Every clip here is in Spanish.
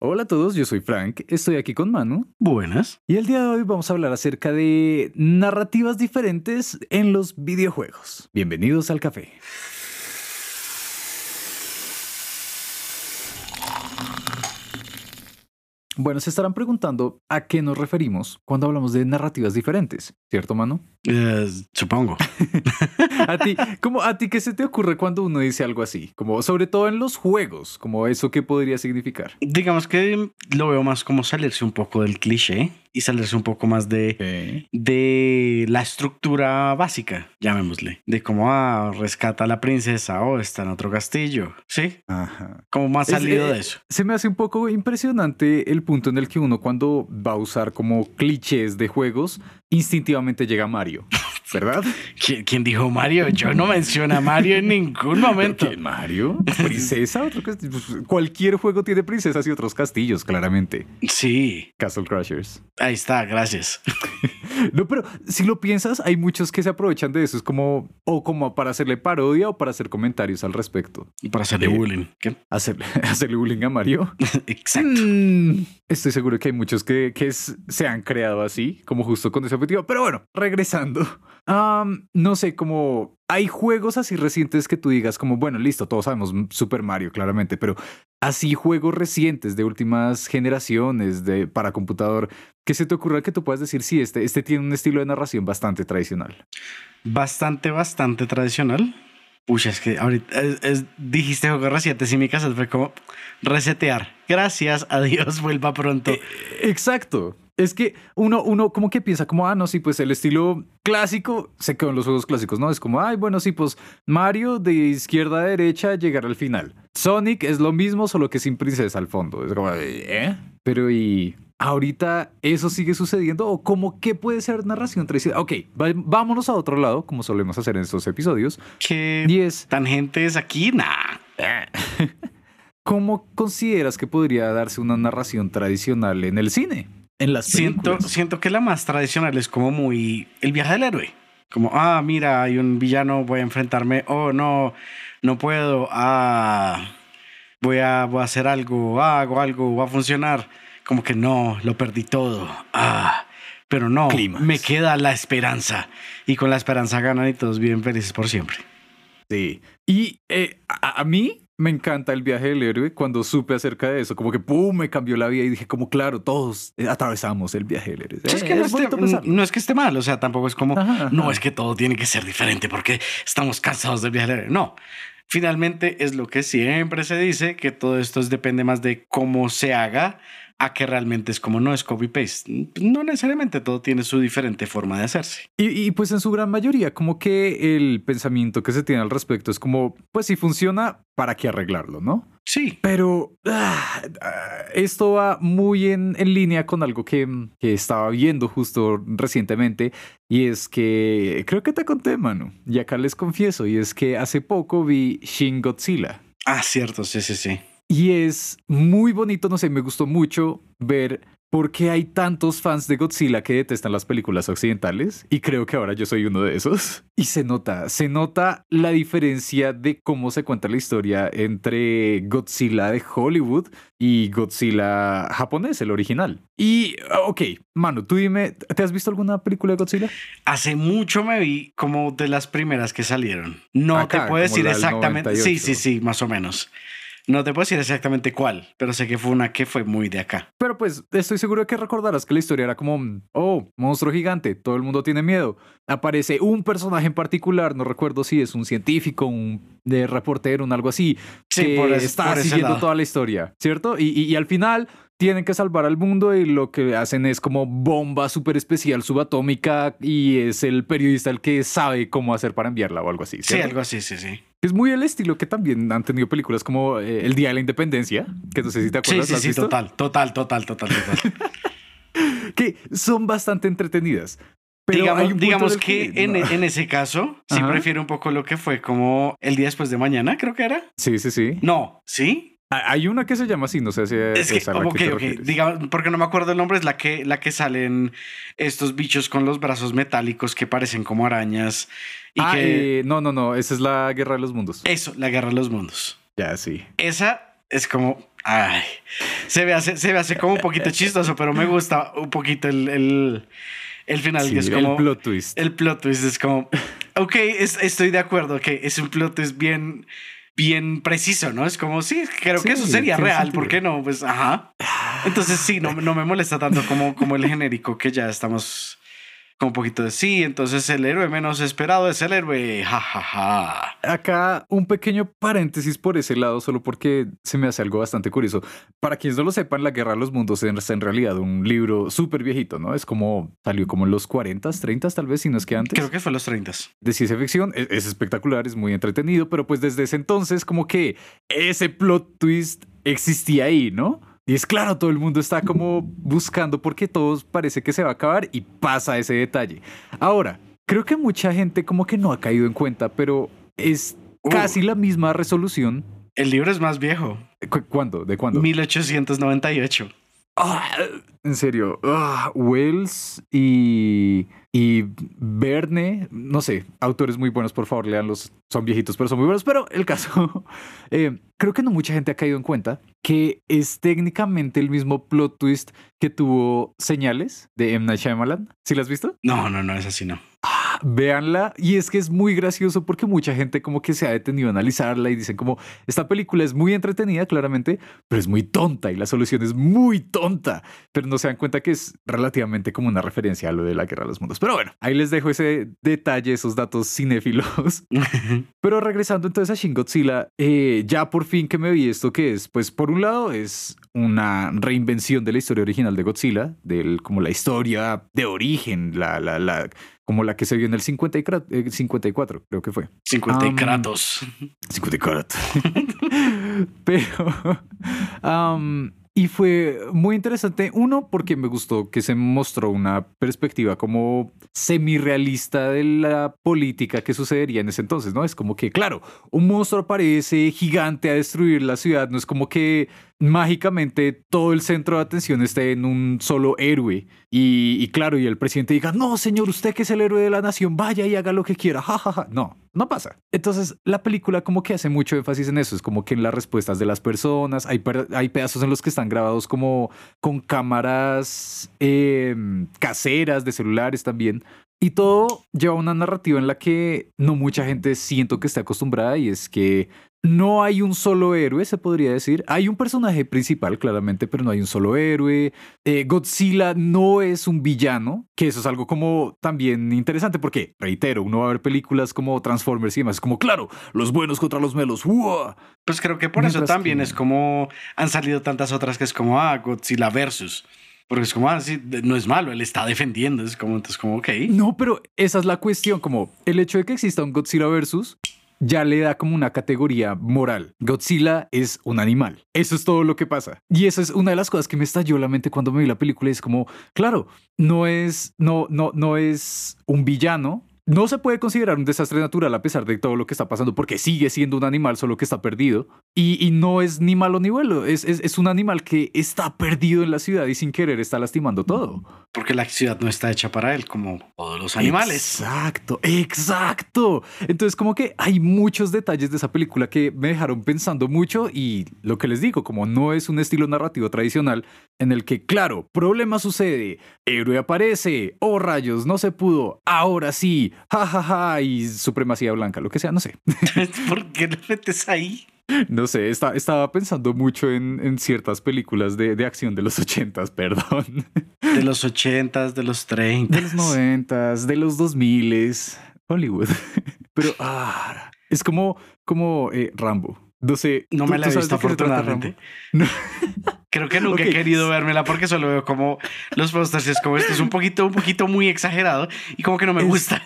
Hola a todos, yo soy Frank, estoy aquí con Manu Buenas. y el día de hoy vamos a hablar acerca de narrativas diferentes en los videojuegos. Bienvenidos al café. Bueno, se estarán preguntando a qué nos referimos cuando hablamos de narrativas diferentes, ¿cierto, Manu? Eh, supongo. A ti, como a ti qué se te ocurre cuando uno dice algo así, como sobre todo en los juegos, como eso qué podría significar. Digamos que lo veo más como salirse un poco del cliché y salirse un poco más de, de la estructura básica, llamémosle. De cómo ah, rescata a la princesa o está en otro castillo. Sí, Ajá. como más salido eh, de eso. Se me hace un poco impresionante el punto en el que uno cuando va a usar como clichés de juegos, instintivamente llega Mario, ¿verdad? ¿Quién, quién dijo Mario? Yo no menciono a Mario en ningún momento. ¿Qué, Mario? ¿Princesa? Otro castillo? Pues, Cualquier juego tiene princesas y otros castillos, claramente. Sí, Castle Crashers. Ahí está, gracias. No, pero si lo piensas, hay muchos que se aprovechan de eso. Es como, o como para hacerle parodia o para hacer comentarios al respecto. Y para hacerle Eh, bullying. ¿Qué? Hacerle, hacerle bullying a Mario. Exacto. Mm, Estoy seguro que hay muchos que, que se han creado así, como justo con ese objetivo. Pero bueno, regresando. Am, no sé, como hay juegos así recientes que tú digas como, bueno, listo, todos sabemos Super Mario, claramente, pero así juegos recientes de últimas generaciones de, para computador, que se te ocurra que tú puedas decir, sí, este, este tiene un estilo de narración bastante tradicional. Bastante, bastante tradicional. Pucha, es que ahorita es- es- dijiste juego reciente y mi casa fue como resetear. Gracias, adiós, vuelva pronto. Eh, Exacto. Es que uno, uno como que piensa como, ah, no, sí, pues el estilo clásico se quedó en los juegos clásicos, ¿no? Es como, ay, bueno, sí, pues Mario de izquierda a derecha llegar al final. Sonic es lo mismo, solo que sin princesa al fondo. Es como, ¿eh? Pero y ahorita eso sigue sucediendo o como que puede ser narración tradicional. Ok, vámonos a otro lado, como solemos hacer en estos episodios. ¿Qué Y es, tangentes aquí? Nah. ¿cómo consideras que podría darse una narración tradicional en el cine? En las Siento, películas. siento que la más tradicional es como muy el viaje del héroe. Como, ah, mira, hay un villano, voy a enfrentarme. Oh, no, no puedo. Ah, voy a, voy a hacer algo, ah, hago algo, va a funcionar. Como que no, lo perdí todo. Ah, pero no, me queda la esperanza. Y con la esperanza ganan y todos viven felices por siempre. Sí. Y eh, a, a mí me encanta el viaje del héroe cuando supe acerca de eso. Como que ¡pum! me cambió la vida y dije, como claro, todos eh, atravesamos el viaje del héroe. Es Eh, no, esté- es que esté mal, o sea, tampoco es como, Ajá, ajá. no es que todo tiene que ser diferente porque estamos cansados del viaje del héroe. No, finalmente es lo que siempre se dice, que todo esto es- depende más de cómo se haga a que realmente es como no es copy-paste. No necesariamente todo tiene su diferente forma de hacerse. Y, y, pues en su gran mayoría, como que el pensamiento que se tiene al respecto es como, pues si funciona, ¿para qué arreglarlo, no? Sí, Pero ah, ah, esto va muy en, en línea con algo que, que estaba viendo justo recientemente y es que creo que te conté, mano, y acá les confieso, y es que hace poco vi Shin Godzilla. ah, cierto, sí, sí, sí. Y es muy bonito, no sé, me gustó mucho ver por qué hay tantos fans de Godzilla que detestan las películas occidentales. Y creo que ahora yo soy uno de esos. Y se nota, se nota la diferencia de cómo se cuenta la historia entre Godzilla de Hollywood y Godzilla japonés, el original. Y, ok, mano, tú dime, ¿te has visto alguna película de Godzilla? Hace mucho me vi como de las primeras que salieron. No Acá, te puedo decir exactamente. Sí, 98. sí, sí, más o menos. No te puedo decir exactamente cuál, pero sé que fue una que fue muy de acá. Pero pues estoy seguro de que recordarás que la historia era como, oh, monstruo gigante, todo el mundo tiene miedo. Aparece un personaje en particular, no recuerdo si es un científico, un de reportero, un algo así, Sí, que por, es- está por siguiendo lado. toda la historia, ¿cierto? Y, y- y al final tienen que salvar al mundo y lo que hacen es como bomba súper especial subatómica y es el periodista el que sabe cómo hacer para enviarla o algo así. Sí, algo así, sí, sí. Es muy el estilo que también han tenido películas como eh, El Día de la Independencia, que no sé si te Sí, acuerdas. sí, ¿la has sí, visto? total, total, total, total, total. que son bastante entretenidas. Pero digamos que, en, no. en ese caso, sí Ajá. prefiero un poco lo que fue como el día después de mañana, creo que era. Sí, sí, sí. No, ¿sí? Ha- Hay una que se llama así, no sé si Es que, es a la ok, que te ok, refieres. digamos, porque no me acuerdo el nombre, es la que, la que salen estos bichos con los brazos metálicos que parecen como arañas. Y Ah, que... eh, no, no, no, esa es la Guerra de los Mundos. Eso, la guerra de los mundos. Ya, sí. Esa es como, Ay, se ve hace, se ve hace como un poquito chistoso, pero me gusta un poquito el, el, el final, que es como... El plot twist. El plot twist es como, ok, estoy de acuerdo, que es un plot twist bien, bien preciso, ¿no? Es como, sí, creo que eso sería real, ¿por qué no? Pues, ajá. Entonces sí, no, no me molesta tanto como, como el genérico que ya estamos con un poquito de sí, entonces el héroe menos esperado es el héroe, jajaja. Ja, ja. Acá un pequeño paréntesis por ese lado, solo porque se me hace algo bastante curioso. Para quienes no lo sepan, La Guerra de los Mundos es en realidad un libro súper viejito, ¿no? Es como, salió como en los 40, 30 tal vez, si no es que antes. Creo que fue en los 30. De ciencia ficción, es, es espectacular, es muy entretenido, pero pues desde ese entonces como que ese plot twist existía ahí, ¿no? Y es claro, todo el mundo está como buscando porque todos parece que se va a acabar y pasa ese detalle. Ahora, creo que mucha gente como que no ha caído en cuenta, pero es uh. casi la misma resolución. El libro es más viejo. ¿Cuándo? ¿De cuándo? 1898. Ah, en serio, ah, Wells y, y Verne, no sé, autores muy buenos, por favor, leanlos. Son viejitos, pero son muy buenos. Pero el caso, eh, creo que no mucha gente ha caído en cuenta que es técnicamente el mismo plot twist que tuvo Señales de M. Night Shyamalan. ¿Sí la has visto? No, no, no, es así, no. Véanla. Y es que es muy gracioso porque mucha gente como que se ha detenido a analizarla y dicen como, esta película es muy entretenida, claramente, pero es muy tonta y la solución es muy tonta. Pero no se dan cuenta que es relativamente como una referencia a lo de la Guerra de los Mundos. Pero bueno, ahí les dejo ese detalle, esos datos cinéfilos. pero regresando entonces a Shin Godzilla, eh, ya por fin que me vi esto que es, pues por un lado es una reinvención de la historia original de Godzilla, del, como la historia de origen, la, la, la como la que se vio en el 54, eh, creo que fue. 50 y Kratos. 50 y Kratos. Pero um, y fue muy interesante, uno, porque me gustó que se mostró una perspectiva como semi-realista de la política que sucedería en ese entonces, ¿no? Es como que, claro, un monstruo aparece gigante a destruir la ciudad, no es como que mágicamente todo el centro de atención esté en un solo héroe. Y, claro, y el presidente diga, no, señor, usted que es el héroe de la nación, vaya y haga lo que quiera, jajaja. No, no pasa. Entonces, la película como que hace mucho énfasis en eso, es como que en las respuestas de las personas, hay, hay pedazos en los que están grabados como con cámaras em, caseras de celulares también. Y todo lleva una narrativa en la que no mucha gente siento que está acostumbrada y es que no hay un solo héroe, se podría decir. Hay un personaje principal, claramente, pero no hay un solo héroe. Eh, Godzilla no es un villano, que eso es algo como también interesante, porque, reitero, uno va a ver películas como Transformers y demás, es como, claro, los buenos contra los melos. Pues creo que por eso también es como han salido tantas otras que es como, ah, Godzilla versus. Porque es como, ah, sí, no es malo, él está defendiendo, es como, entonces como, ok. No, pero esa es la cuestión, como el hecho de que exista un Godzilla versus ya le da como una categoría moral. Godzilla es un animal. Eso es todo lo que pasa. Y eso es una de las cosas que me estalló la mente cuando me vi la película. Es como, claro, no es, no, no, no es un villano, no se puede considerar un desastre natural a pesar de todo lo que está pasando, porque sigue siendo un animal, solo que está perdido. Y, no es ni malo ni bueno, es, es, un animal que está perdido en la ciudad y sin querer está lastimando todo. Porque la ciudad no está hecha para él, como todos los animales. Exacto, exacto. Entonces, como que hay muchos detalles de esa película que me dejaron pensando mucho y lo que les digo, como no es un estilo narrativo tradicional en el que, claro, problema sucede, héroe aparece, oh rayos, no se pudo, ahora sí, jajaja, ja, ja, y supremacía blanca, lo que sea, no sé. ¿Por qué lo metes ahí? No sé, estaba pensando mucho en, ciertas películas de, de, acción de los ochentas, perdón. De los ochentas, de los treinta. De los noventas, de los dos miles, Hollywood. Pero ah, es como, como eh, Rambo. No sé. No me la he visto afortunadamente. No. Creo que nunca he querido vérmela porque solo veo como los posters es como esto es un poquito, un poquito muy exagerado y como que no me gusta.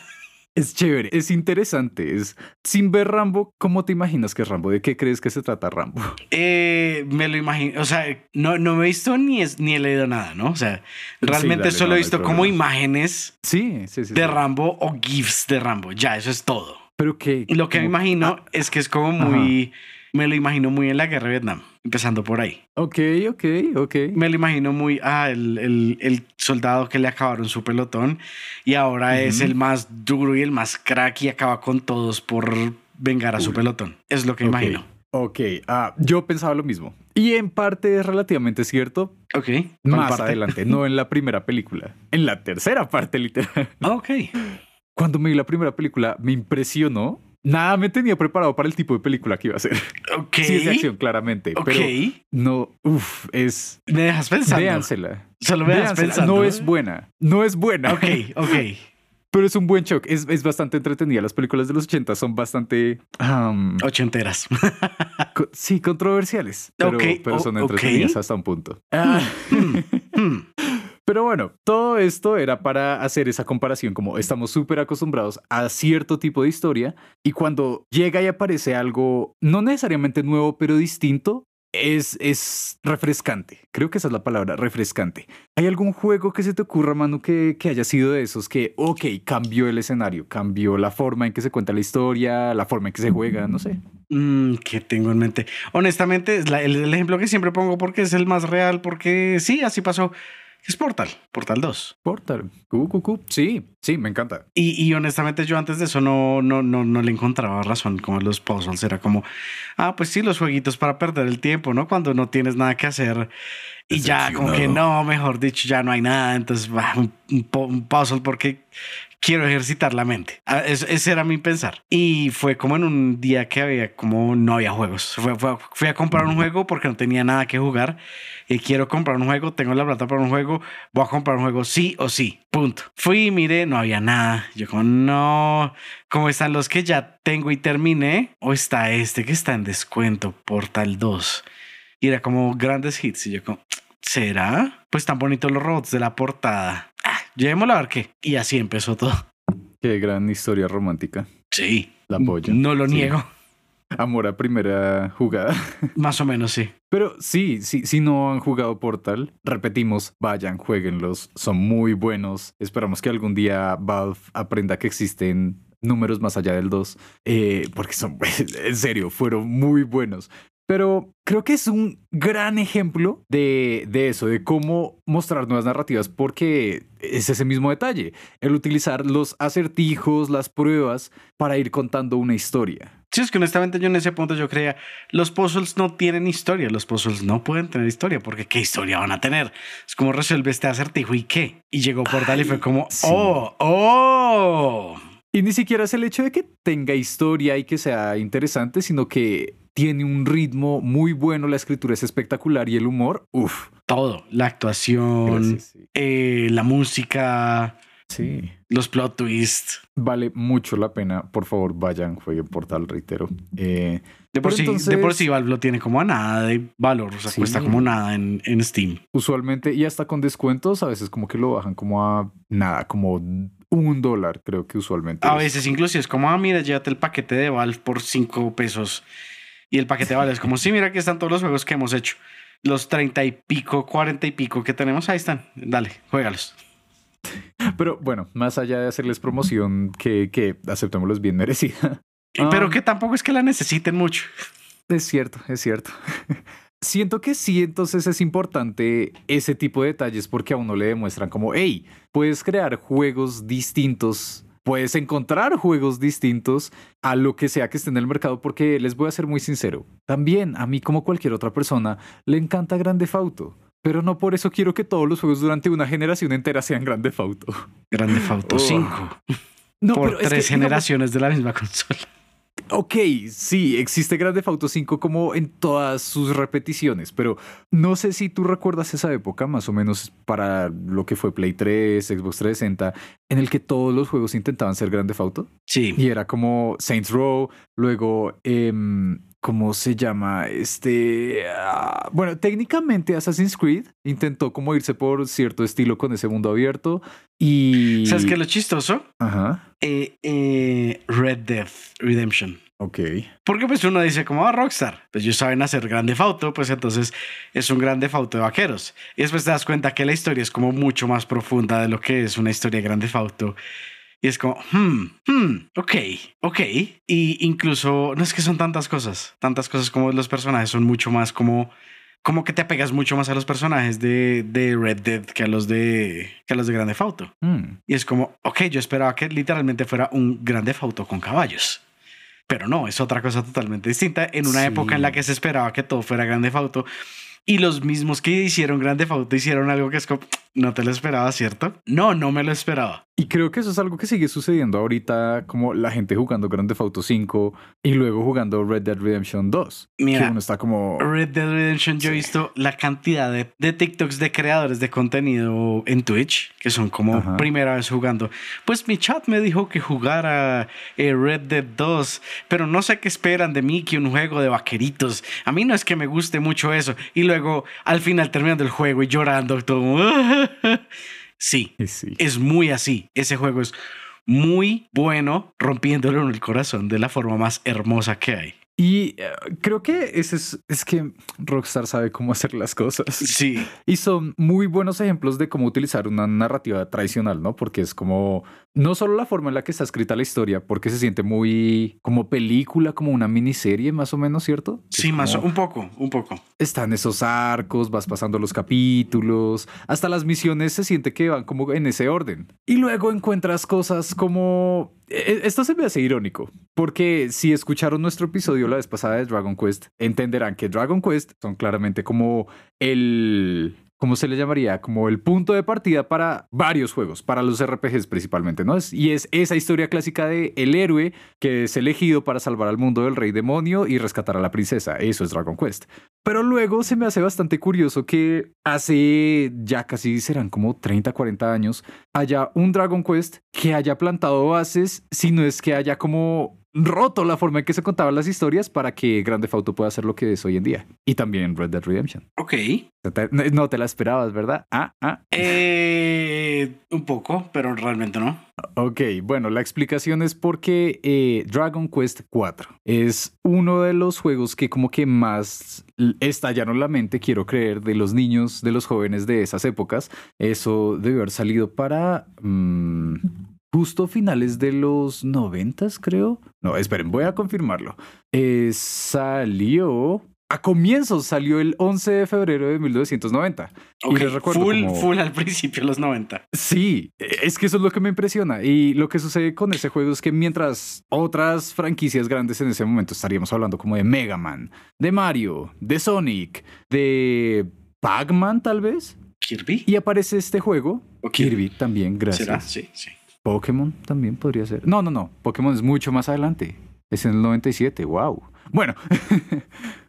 Es chévere, es interesante. Es sin ver Rambo, ¿cómo te imaginas que es Rambo? ¿De qué crees que se trata Rambo? Eh, me lo imagino, o sea, no, no me he visto ni, es, ni he leído nada, ¿no? O sea, realmente solo he visto como imágenes sí, de Rambo o GIFs de Rambo. Ya, eso es todo. Pero que. Lo que me imagino ah, es que es como muy. Me lo imagino muy en la guerra de Vietnam empezando por ahí. Ok, ok, ok. Me lo imagino muy, ah, el, el, el soldado que le acabaron su pelotón y ahora es el más duro y el más crack y acaba con todos por vengar a su pelotón. Es lo que imagino. Ok, ah, yo pensaba lo mismo. Y en parte es relativamente cierto. Ok. Más parte? adelante, no en la primera película, en la tercera parte literal. Ok. Cuando me vi la primera película me impresionó. Nada me tenía preparado para el tipo de película que iba a ser. Ok. Sí, es de acción, claramente. Ok. Pero no, uff, es... Me dejas pensando. Véansela. Solo me dejas pensando. No es buena. No es buena. Ok, ok. Pero es un buen shock. Es, es bastante entretenida. Las películas de los 80 son bastante... Ochenteras. co- sí, controversiales. Pero, Ok, pero son entretenidas hasta un punto. Ah. Hmm. Pero bueno, todo esto era para hacer esa comparación, como estamos súper acostumbrados a cierto tipo de historia y cuando llega y aparece algo no necesariamente nuevo, pero distinto, es, es refrescante. Creo que esa es la palabra, refrescante. ¿Hay algún juego que se te ocurra, Manu, que, que haya sido de esos que, ok, cambió el escenario, cambió la forma en que se cuenta la historia, la forma en que se juega, no sé? Mm, ¿Qué tengo en mente? Honestamente, el, el ejemplo que siempre pongo porque es el más real, porque sí, así pasó. Es Portal, Portal 2. Portal. Cu, cu, cu. Sí, sí, me encanta. Y, y honestamente yo antes de eso no, no, no, no le encontraba razón como los puzzles. Era como, ah, pues sí, los jueguitos para perder el tiempo, ¿no? Cuando no tienes nada que hacer. Y ya, como que no, mejor dicho, ya no hay nada. Entonces, un, po- un puzzle porque quiero ejercitar la mente. Ah, ese era mi pensar. Y fue como en un día que había, como no había juegos. Fue- fue- fui a comprar un juego porque no tenía nada que jugar. Y quiero comprar un juego, tengo la plata para un juego, voy a comprar un juego sí o sí. Punto. Fui, miré, no había nada. Yo como, no, ¿cómo están los que ya tengo y terminé? ¿O está este que está en descuento, Portal 2? Y era como grandes hits. Y yo como, ¿será? Pues tan bonitos los robots de la portada. Llevémoslo a ver qué. Y así empezó todo. Qué gran historia romántica. Sí. La apoyo. No lo Sí. niego. Amor a primera jugada. Más o menos, sí. Pero sí, sí, si no han jugado Portal, repetimos, vayan, jueguenlos, son muy buenos. Esperamos que algún día Valve aprenda que existen números más allá del 2, eh, porque son, en serio, fueron muy buenos. Pero creo que es un gran ejemplo de, de eso, de cómo mostrar nuevas narrativas, porque es ese mismo detalle, el utilizar los acertijos, las pruebas, para ir contando una historia. Sí, es que honestamente yo en ese punto yo creía, los puzzles no tienen historia, los puzzles no pueden tener historia, porque ¿qué historia van a tener? Es como resuelve este acertijo y qué. Y llegó Portal y fue como, sí. oh, oh. Y ni siquiera es el hecho de que tenga historia y que sea interesante, sino que tiene un ritmo muy bueno, la escritura es espectacular y el humor, uff. Todo, la actuación, Sí. eh, la música, sí. los plot twists. Vale mucho la pena. Por favor, vayan, jueguen Portal, reitero. Eh, De por, sí, entonces- de por sí Valve lo tiene como a nada de valor, o sea, Sí. cuesta como nada en, en Steam. usualmente, y hasta con descuentos, a veces como que lo bajan como a nada, como un dólar, creo que usualmente. A es. veces incluso es como, ah, mira, llévate el paquete de Valve por 5 pesos. Y el paquete de Valve es como, sí, mira, aquí están todos los juegos que hemos hecho. Los 30 y pico, 40 y pico que tenemos, ahí están. Dale, juégalos. Pero bueno, más allá de hacerles promoción, que, que aceptémoslos bien merecida. Ah. Pero que tampoco es que la necesiten mucho. Es cierto, es cierto. Siento que sí, entonces es importante ese tipo de detalles porque a uno le demuestran como, hey, puedes crear juegos distintos, puedes encontrar juegos distintos a lo que sea que esté en el mercado porque les voy a ser muy sincero, también a mí como cualquier otra persona le encanta Grande Fauto, pero no por eso quiero que todos los juegos durante una generación entera sean Grande Fauto. Grande Fauto Oh. 5 No, por pero es que, tres digamos, generaciones de la misma consola. Ok, sí, existe Grand Theft Auto 5 como en todas sus repeticiones, pero no sé si tú recuerdas esa época, más o menos para lo que fue Play 3, Xbox 360, en el que todos los juegos intentaban ser Grand Theft Auto. Sí. Y era como Saints Row, luego, em, ¿cómo se llama? Este, ah, bueno, técnicamente Assassin's Creed intentó como irse por cierto estilo con ese mundo abierto y... ¿Sabes qué es lo chistoso? Ajá, Eh, eh, Red Dead Redemption. Ok. Porque pues uno dice como, ah, Rockstar, pues ellos saben hacer grande fauto, pues entonces es un grande fauto de vaqueros. Y después te das cuenta que la historia es como mucho más profunda de lo que es una historia de grande fauto. Y es como, hmm, hmm, ok, ok. Y incluso, no es que son tantas cosas, tantas cosas como los personajes son mucho más como, como que te apegas mucho más a los personajes de, de Red Dead que a los de, que a los de Grande Fauto. Mm. Y es como, ok, yo esperaba que literalmente fuera un Grande Fauto con caballos. Pero no, es otra cosa totalmente distinta. En una época en la que se esperaba que todo fuera Grande Auto y los mismos que hicieron Grande Auto hicieron algo que es como, no te lo esperaba, ¿cierto? No, no me lo esperaba. Y creo que eso es algo que sigue sucediendo ahorita, como la gente jugando Grande Auto 5 y luego jugando Red Dead Redemption 2. Mira, que uno está como... Red Dead Redemption, yo he visto la cantidad de, de, TikToks de creadores de contenido en Twitch, que son como Ajá. primera vez jugando. Pues mi chat me dijo que jugara eh, Red Dead 2, pero no sé qué esperan de mí que un juego de vaqueritos. A mí no es que me guste mucho eso. Y luego al final terminando el juego y llorando, todo... Sí, sí, es muy así. Ese juego es muy bueno, rompiéndolo en el corazón de la forma más hermosa que hay. Y eh, creo que ese es, es que Rockstar sabe cómo hacer las cosas. Sí. Y son muy buenos ejemplos de cómo utilizar una narrativa tradicional, ¿no? Porque es como, no solo la forma en la que está escrita la historia, porque se siente muy como película, como una miniserie más o menos, ¿cierto? Sí, más un poco, un poco. Están esos arcos, vas pasando los capítulos, hasta las misiones se siente que van como en ese orden. Y luego encuentras cosas como e, esto se me hace irónico, porque si escucharon nuestro episodio la vez pasada de Dragon Quest, entenderán que Dragon Quest son claramente como el ¿cómo se le llamaría? Como el punto de partida para varios juegos, para los RPGs principalmente, ¿no? y es esa historia clásica de el héroe que es elegido para salvar al mundo del rey demonio y rescatar a la princesa. Eso es Dragon Quest. Pero luego se me hace bastante curioso que hace ya casi serán como 30, 40 años haya un Dragon Quest que haya plantado bases, si no es que haya como roto la forma en que se contaban las historias para que Grande Auto pueda ser lo que es hoy en día. Y también Red Dead Redemption. Ok. No te la esperabas, ¿verdad? Ah, ah. Eh, un poco, pero realmente no. Ok, bueno, la explicación es porque eh, Dragon Quest 4 es uno de los juegos que como que más estallaron la mente, quiero creer, de los niños, de los jóvenes de esas épocas. Eso debe haber salido para... Mm, justo finales de los noventas, creo. No, esperen, voy a confirmarlo. Eh, salió a comienzos salió el 11 de febrero de 1990. y les recuerdo full, full al principio de los 90. Sí, es que eso es lo que me impresiona. Y lo que sucede con ese juego es que mientras otras franquicias grandes en ese momento estaríamos hablando como de Mega Man, de Mario, de Sonic, de Pac-Man tal vez. Kirby. Y aparece este juego. Kirby también, gracias. ¿Será? Sí, sí. Pokémon también podría ser. No, no, no. Pokémon es mucho más adelante. Es en el 97. Wow. Bueno.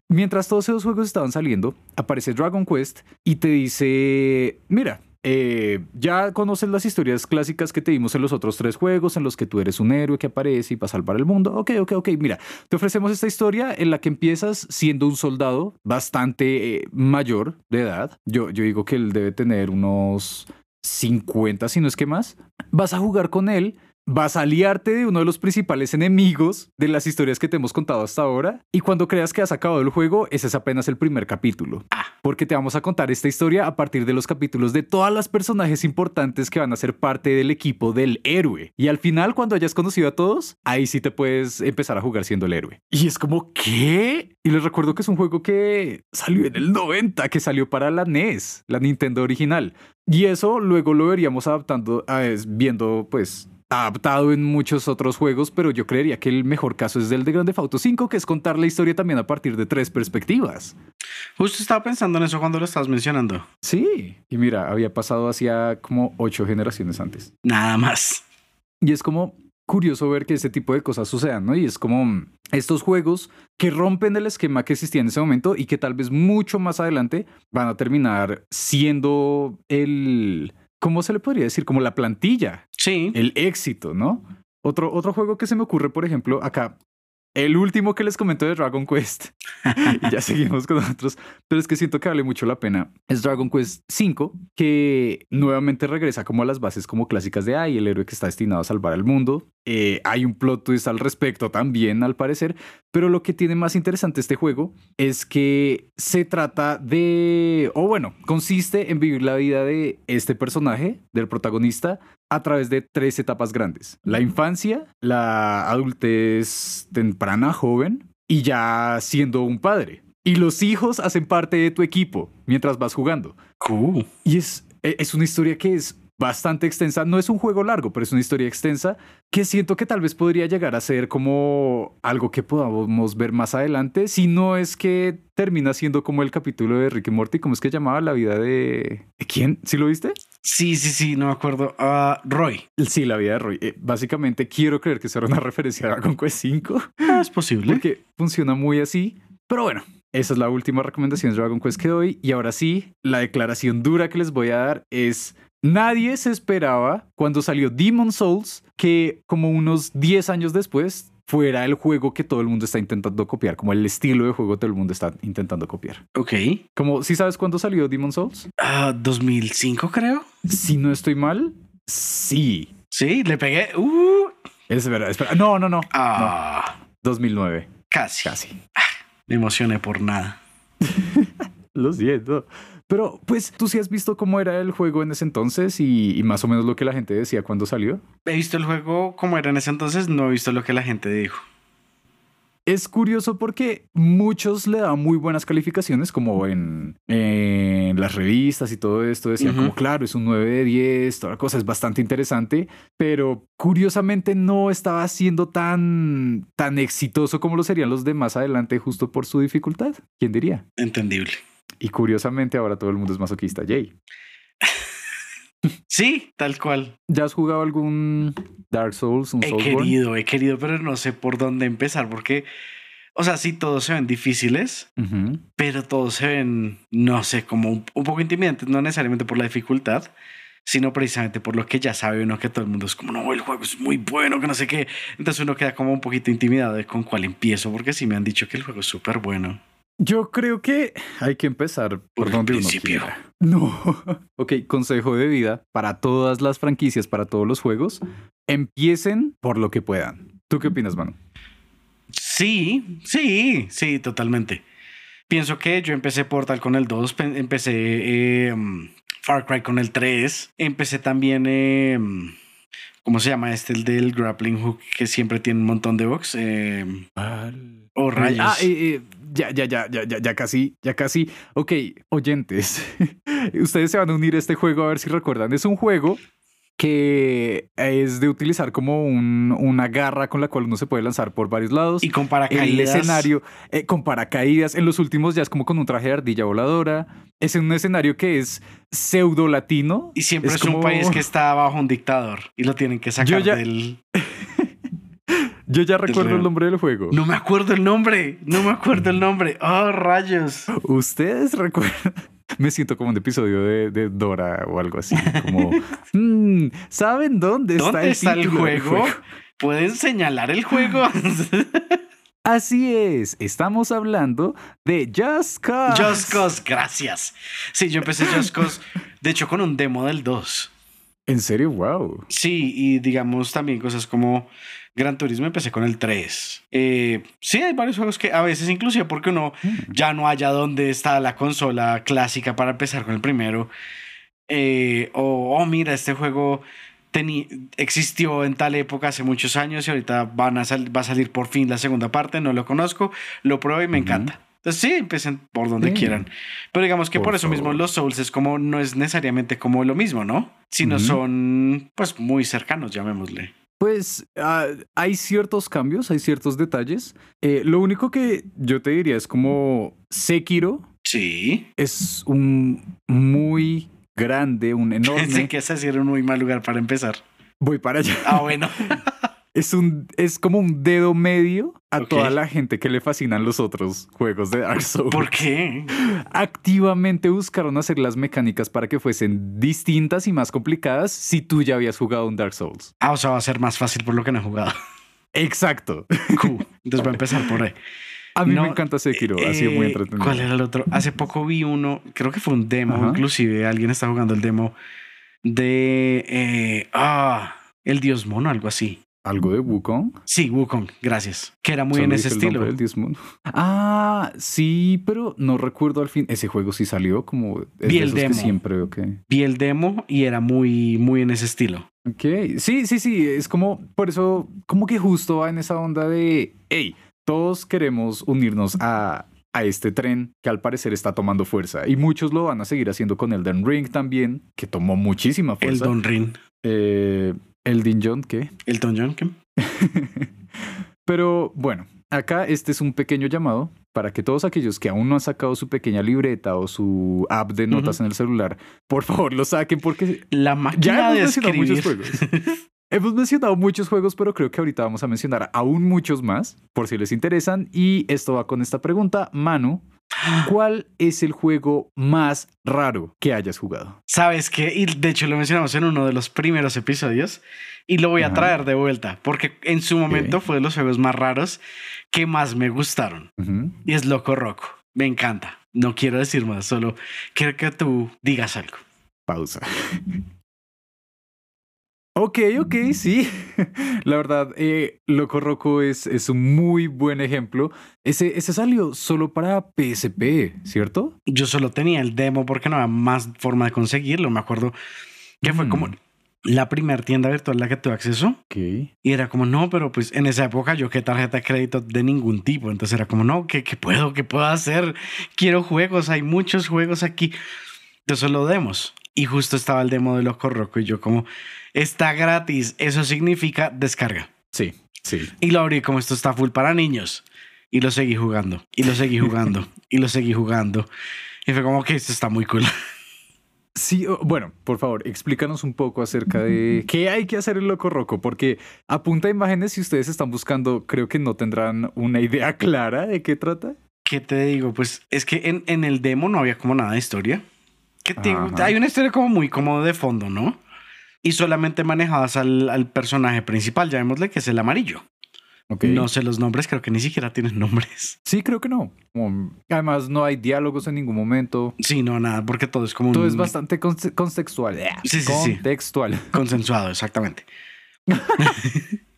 Mientras todos esos juegos estaban saliendo, aparece Dragon Quest y te dice, mira, eh, ya conoces las historias clásicas que te dimos en los otros tres juegos, en los que tú eres un héroe que aparece y va a salvar el mundo. Ok, ok, ok. Mira, te ofrecemos esta historia en la que empiezas siendo un soldado bastante eh, mayor de edad. Yo, yo digo que él debe tener unos 50, si no es que más. Vas a jugar con él vas a aliarte de uno de los principales enemigos de las historias que te hemos contado hasta ahora. Y cuando creas que has acabado el juego, ese es apenas el primer capítulo. Ah. Porque te vamos a contar esta historia a partir de los capítulos de todas las personajes importantes que van a ser parte del equipo del héroe. Y al final, cuando hayas conocido a todos, ahí sí te puedes empezar a jugar siendo el héroe. Y es como, ¿qué? Y les recuerdo que es un juego que salió en el 90, que salió para la NES, la Nintendo original. Y eso luego lo veríamos adaptando, a, viendo pues adaptado en muchos otros juegos, pero yo creería que el mejor caso es el de Grand Theft Auto 5, que es contar la historia también a partir de tres perspectivas. Justo estaba pensando en eso cuando lo estabas mencionando. Sí, y mira, había pasado hacia como ocho generaciones antes. Nada más. Y es como curioso ver que ese tipo de cosas sucedan, ¿no? Y es como estos juegos que rompen el esquema que existía en ese momento y que tal vez mucho más adelante van a terminar siendo el ¿cómo se le podría decir? Como la plantilla. Sí. El éxito, ¿no? Otro, otro juego que se me ocurre, por ejemplo, acá, el último que les comento de Dragon Quest, y ya seguimos con otros, pero es que siento que vale mucho la pena, es Dragon Quest 5, que nuevamente regresa como a las bases como clásicas de, ay, el héroe que está destinado a salvar al mundo. Eh, hay un plot twist al respecto también, al parecer, pero lo que tiene más interesante este juego es que se trata de, o bueno, consiste en vivir la vida de este personaje, del protagonista, a través de tres etapas grandes. La infancia, la adultez temprana, joven, y ya siendo un padre. Y los hijos hacen parte de tu equipo mientras vas jugando. Cool. Y es, e, es una historia que es bastante extensa. No es un juego largo, pero es una historia extensa que siento que tal vez podría llegar a ser como algo que podamos ver más adelante. Si no es que termina siendo como el capítulo de Ricky Morty, ¿cómo es que llamaba la vida de... ¿Quién? ¿Sí lo viste? Sí, sí, sí, no me acuerdo. Ah, Roy. Sí, la vida de Roy. Eh, básicamente quiero creer que será una referencia a Dragon Quest 5. Ah, es posible. Porque funciona muy así. Pero bueno, esa es la última recomendación de Dragon Quest que doy. Y ahora sí, la declaración dura que les voy a dar es Nadie se esperaba cuando salió Demon Souls que como unos 10 años después fuera el juego que todo el mundo está intentando copiar, como el estilo de juego que todo el mundo está intentando copiar. Ok. Como, ¿sí sabes cuándo salió Demon Souls? Ah, 2005 creo. Si no estoy mal, sí. Sí, le pegué. Uh. Es verdad, espera. No, no, no. Ah, no. 2009. casi. Casi. Me emocioné por nada. Lo siento. Pero, pues, ¿tú sí has visto cómo era el juego en ese entonces y, y, más o menos lo que la gente decía cuando salió? He visto el juego como era en ese entonces, no he visto lo que la gente dijo. Es curioso porque muchos le daban muy buenas calificaciones, como en, en las revistas y todo esto. Decían, uh -huh. como, claro, es un 9 de 10, toda la cosa es bastante interesante, pero curiosamente no estaba siendo tan, tan exitoso como lo serían los de más adelante, justo por su dificultad. ¿Quién diría? Entendible. Y curiosamente ahora todo el mundo es masoquista, Jay. Sí, tal cual. ¿Ya has jugado algún Dark Souls? Un he querido, he querido, pero no sé por dónde empezar porque, o sea, sí, todos se ven difíciles, uh -huh. pero todos se ven, no sé, como un, un, poco intimidantes, no necesariamente por la dificultad, sino precisamente por lo que ya sabe uno que todo el mundo es como, no, el juego es muy bueno, que no sé qué. Entonces uno queda como un poquito intimidado de con cuál empiezo, porque sí me han dicho que el juego es súper bueno. Yo creo que hay que empezar por, por donde uno quiera. No. ok, consejo de vida para todas las franquicias, para todos los juegos. Empiecen por lo que puedan. ¿Tú qué opinas, mano? Sí, sí, sí, totalmente. Pienso que yo empecé Portal con el 2, empecé eh, Far Cry con el 3, empecé también... Eh, ¿Cómo se llama este? El del grappling hook que siempre tiene un montón de bugs. Eh, o oh, rayos. Ah, eh, eh, ya, ya, ya, ya, ya, ya casi, ya casi. Ok, oyentes, ustedes se van a unir a este juego a ver si recuerdan. Es un juego que es de utilizar como un, una garra con la cual uno se puede lanzar por varios lados. Y con paracaídas. El escenario, eh, con paracaídas. En los últimos ya es como con un traje de ardilla voladora. Es en un escenario que es pseudo latino. Y siempre es, es como... un país que está bajo un dictador y lo tienen que sacar ya... del... Yo ya recuerdo el nombre del juego. No me acuerdo el nombre. No me acuerdo el nombre. Oh, rayos. ¿Ustedes recuerdan? Me siento como un episodio de, de Dora o algo así. Como, mmm, ¿saben dónde, ¿Dónde está, el, está el juego? juego? ¿Pueden señalar el juego? Así es, estamos hablando de Just Cause. Just Cause, gracias. Sí, yo empecé Just Cause, de hecho, con un demo del 2. ¿En serio? Wow. Sí, y digamos también cosas como Gran Turismo empecé con el 3. Eh, sí, hay varios juegos que a veces inclusive porque uno mm. ya no haya donde está la consola clásica para empezar con el primero. Eh, o, oh, mira, este juego existió en tal época hace muchos años y ahorita van a va a salir por fin la segunda parte, no lo conozco, lo pruebo y me uh -huh. encanta. Entonces sí, empiecen por donde sí. quieran. Pero digamos que por, por eso favor. mismo los Souls es como, no es necesariamente como lo mismo, ¿no? Sino uh -huh. son pues muy cercanos, llamémosle. Pues uh, hay ciertos cambios, hay ciertos detalles. Eh, lo único que yo te diría es como Sekiro. Sí. Es un muy grande, un enorme. Pensé que ese era un muy mal lugar para empezar. Voy para allá. Ah, bueno. es, un, es como un dedo medio a okay. toda la gente que le fascinan los otros juegos de Dark Souls. ¿Por qué? Activamente buscaron hacer las mecánicas para que fuesen distintas y más complicadas si tú ya habías jugado un Dark Souls. Ah, o sea, va a ser más fácil por lo que no he jugado. Exacto. Cool. Entonces voy a empezar por ahí. A mí no, me encanta Sekiro, eh, ha sido muy entretenido. ¿Cuál era el otro? Hace poco vi uno, creo que fue un demo, Ajá. inclusive alguien está jugando el demo de eh, ah, el dios mono, algo así. ¿Algo de Wukong? Sí, Wukong, gracias. Que era muy Solo en ese estilo. Del dios mono. Ah, sí, pero no recuerdo al fin. Ese juego sí salió como. Es vi el demo. Que siempre, okay. Vi el demo y era muy, muy en ese estilo. Ok, sí, sí, sí. Es como, por eso, como que justo va en esa onda de, hey, todos queremos unirnos a a este tren que al parecer está tomando fuerza. Y muchos lo van a seguir haciendo con Elden Ring también, que tomó muchísima fuerza. Elden Ring. Eh, Elden John, ¿qué? Elton John, ¿qué? Pero bueno, acá este es un pequeño llamado para que todos aquellos que aún no han sacado su pequeña libreta o su app de notas en el celular, por favor lo saquen porque La máquina de hemos mencionado muchos juegos. hemos mencionado muchos juegos, pero creo que ahorita vamos a mencionar aún muchos más, por si les interesan. Y esto va con esta pregunta. Manu, ¿cuál es el juego más raro que hayas jugado? ¿Sabes qué? Y de hecho lo mencionamos en uno de los primeros episodios y lo voy a traer de vuelta porque en su momento fue de los juegos más raros que más me gustaron. Y es Loco Roco. Me encanta. No quiero decir más, solo quiero que tú digas algo. Pausa. Ok, ok, sí. La verdad, eh, Loco Roco es, es un muy buen ejemplo. Ese, ese salió solo para PSP, ¿cierto? Yo solo tenía el demo porque no había más forma de conseguirlo. Me acuerdo que fue Mm. como la primera tienda virtual a la que tuve acceso. Ok. Y era como, no, pero pues en esa época yo qué tarjeta de crédito de ningún tipo. Entonces era como, no, ¿qué, qué puedo? ¿Qué puedo hacer? Quiero juegos, hay muchos juegos aquí. Entonces solo demos. Y justo estaba el demo de Loco Roco y yo como, está gratis. Eso significa descarga. Sí, sí. Y lo abrí como esto está full para niños. Y lo seguí jugando. Y lo seguí jugando. y lo seguí jugando. Y fue como que esto está muy cool. Sí, bueno, por favor, explícanos un poco acerca de qué hay que hacer en Loco Roco, porque a punta de imágenes, si ustedes están buscando, creo que no tendrán una idea clara de qué trata. ¿Qué te digo? Pues es que en, en el demo no había como nada de historia. Que te- Ajá. hay una historia como muy como de fondo, ¿no? Y solamente manejabas al, al personaje principal, llamémosle que es el amarillo. Ok. No sé los nombres, creo que ni siquiera tienen nombres. Sí, creo que no. Además, no hay diálogos en ningún momento. Sí, no, nada, porque todo es como Todo un- es bastante conte- contextual. Sí, sí, sí. Contextual. consensuado, exactamente.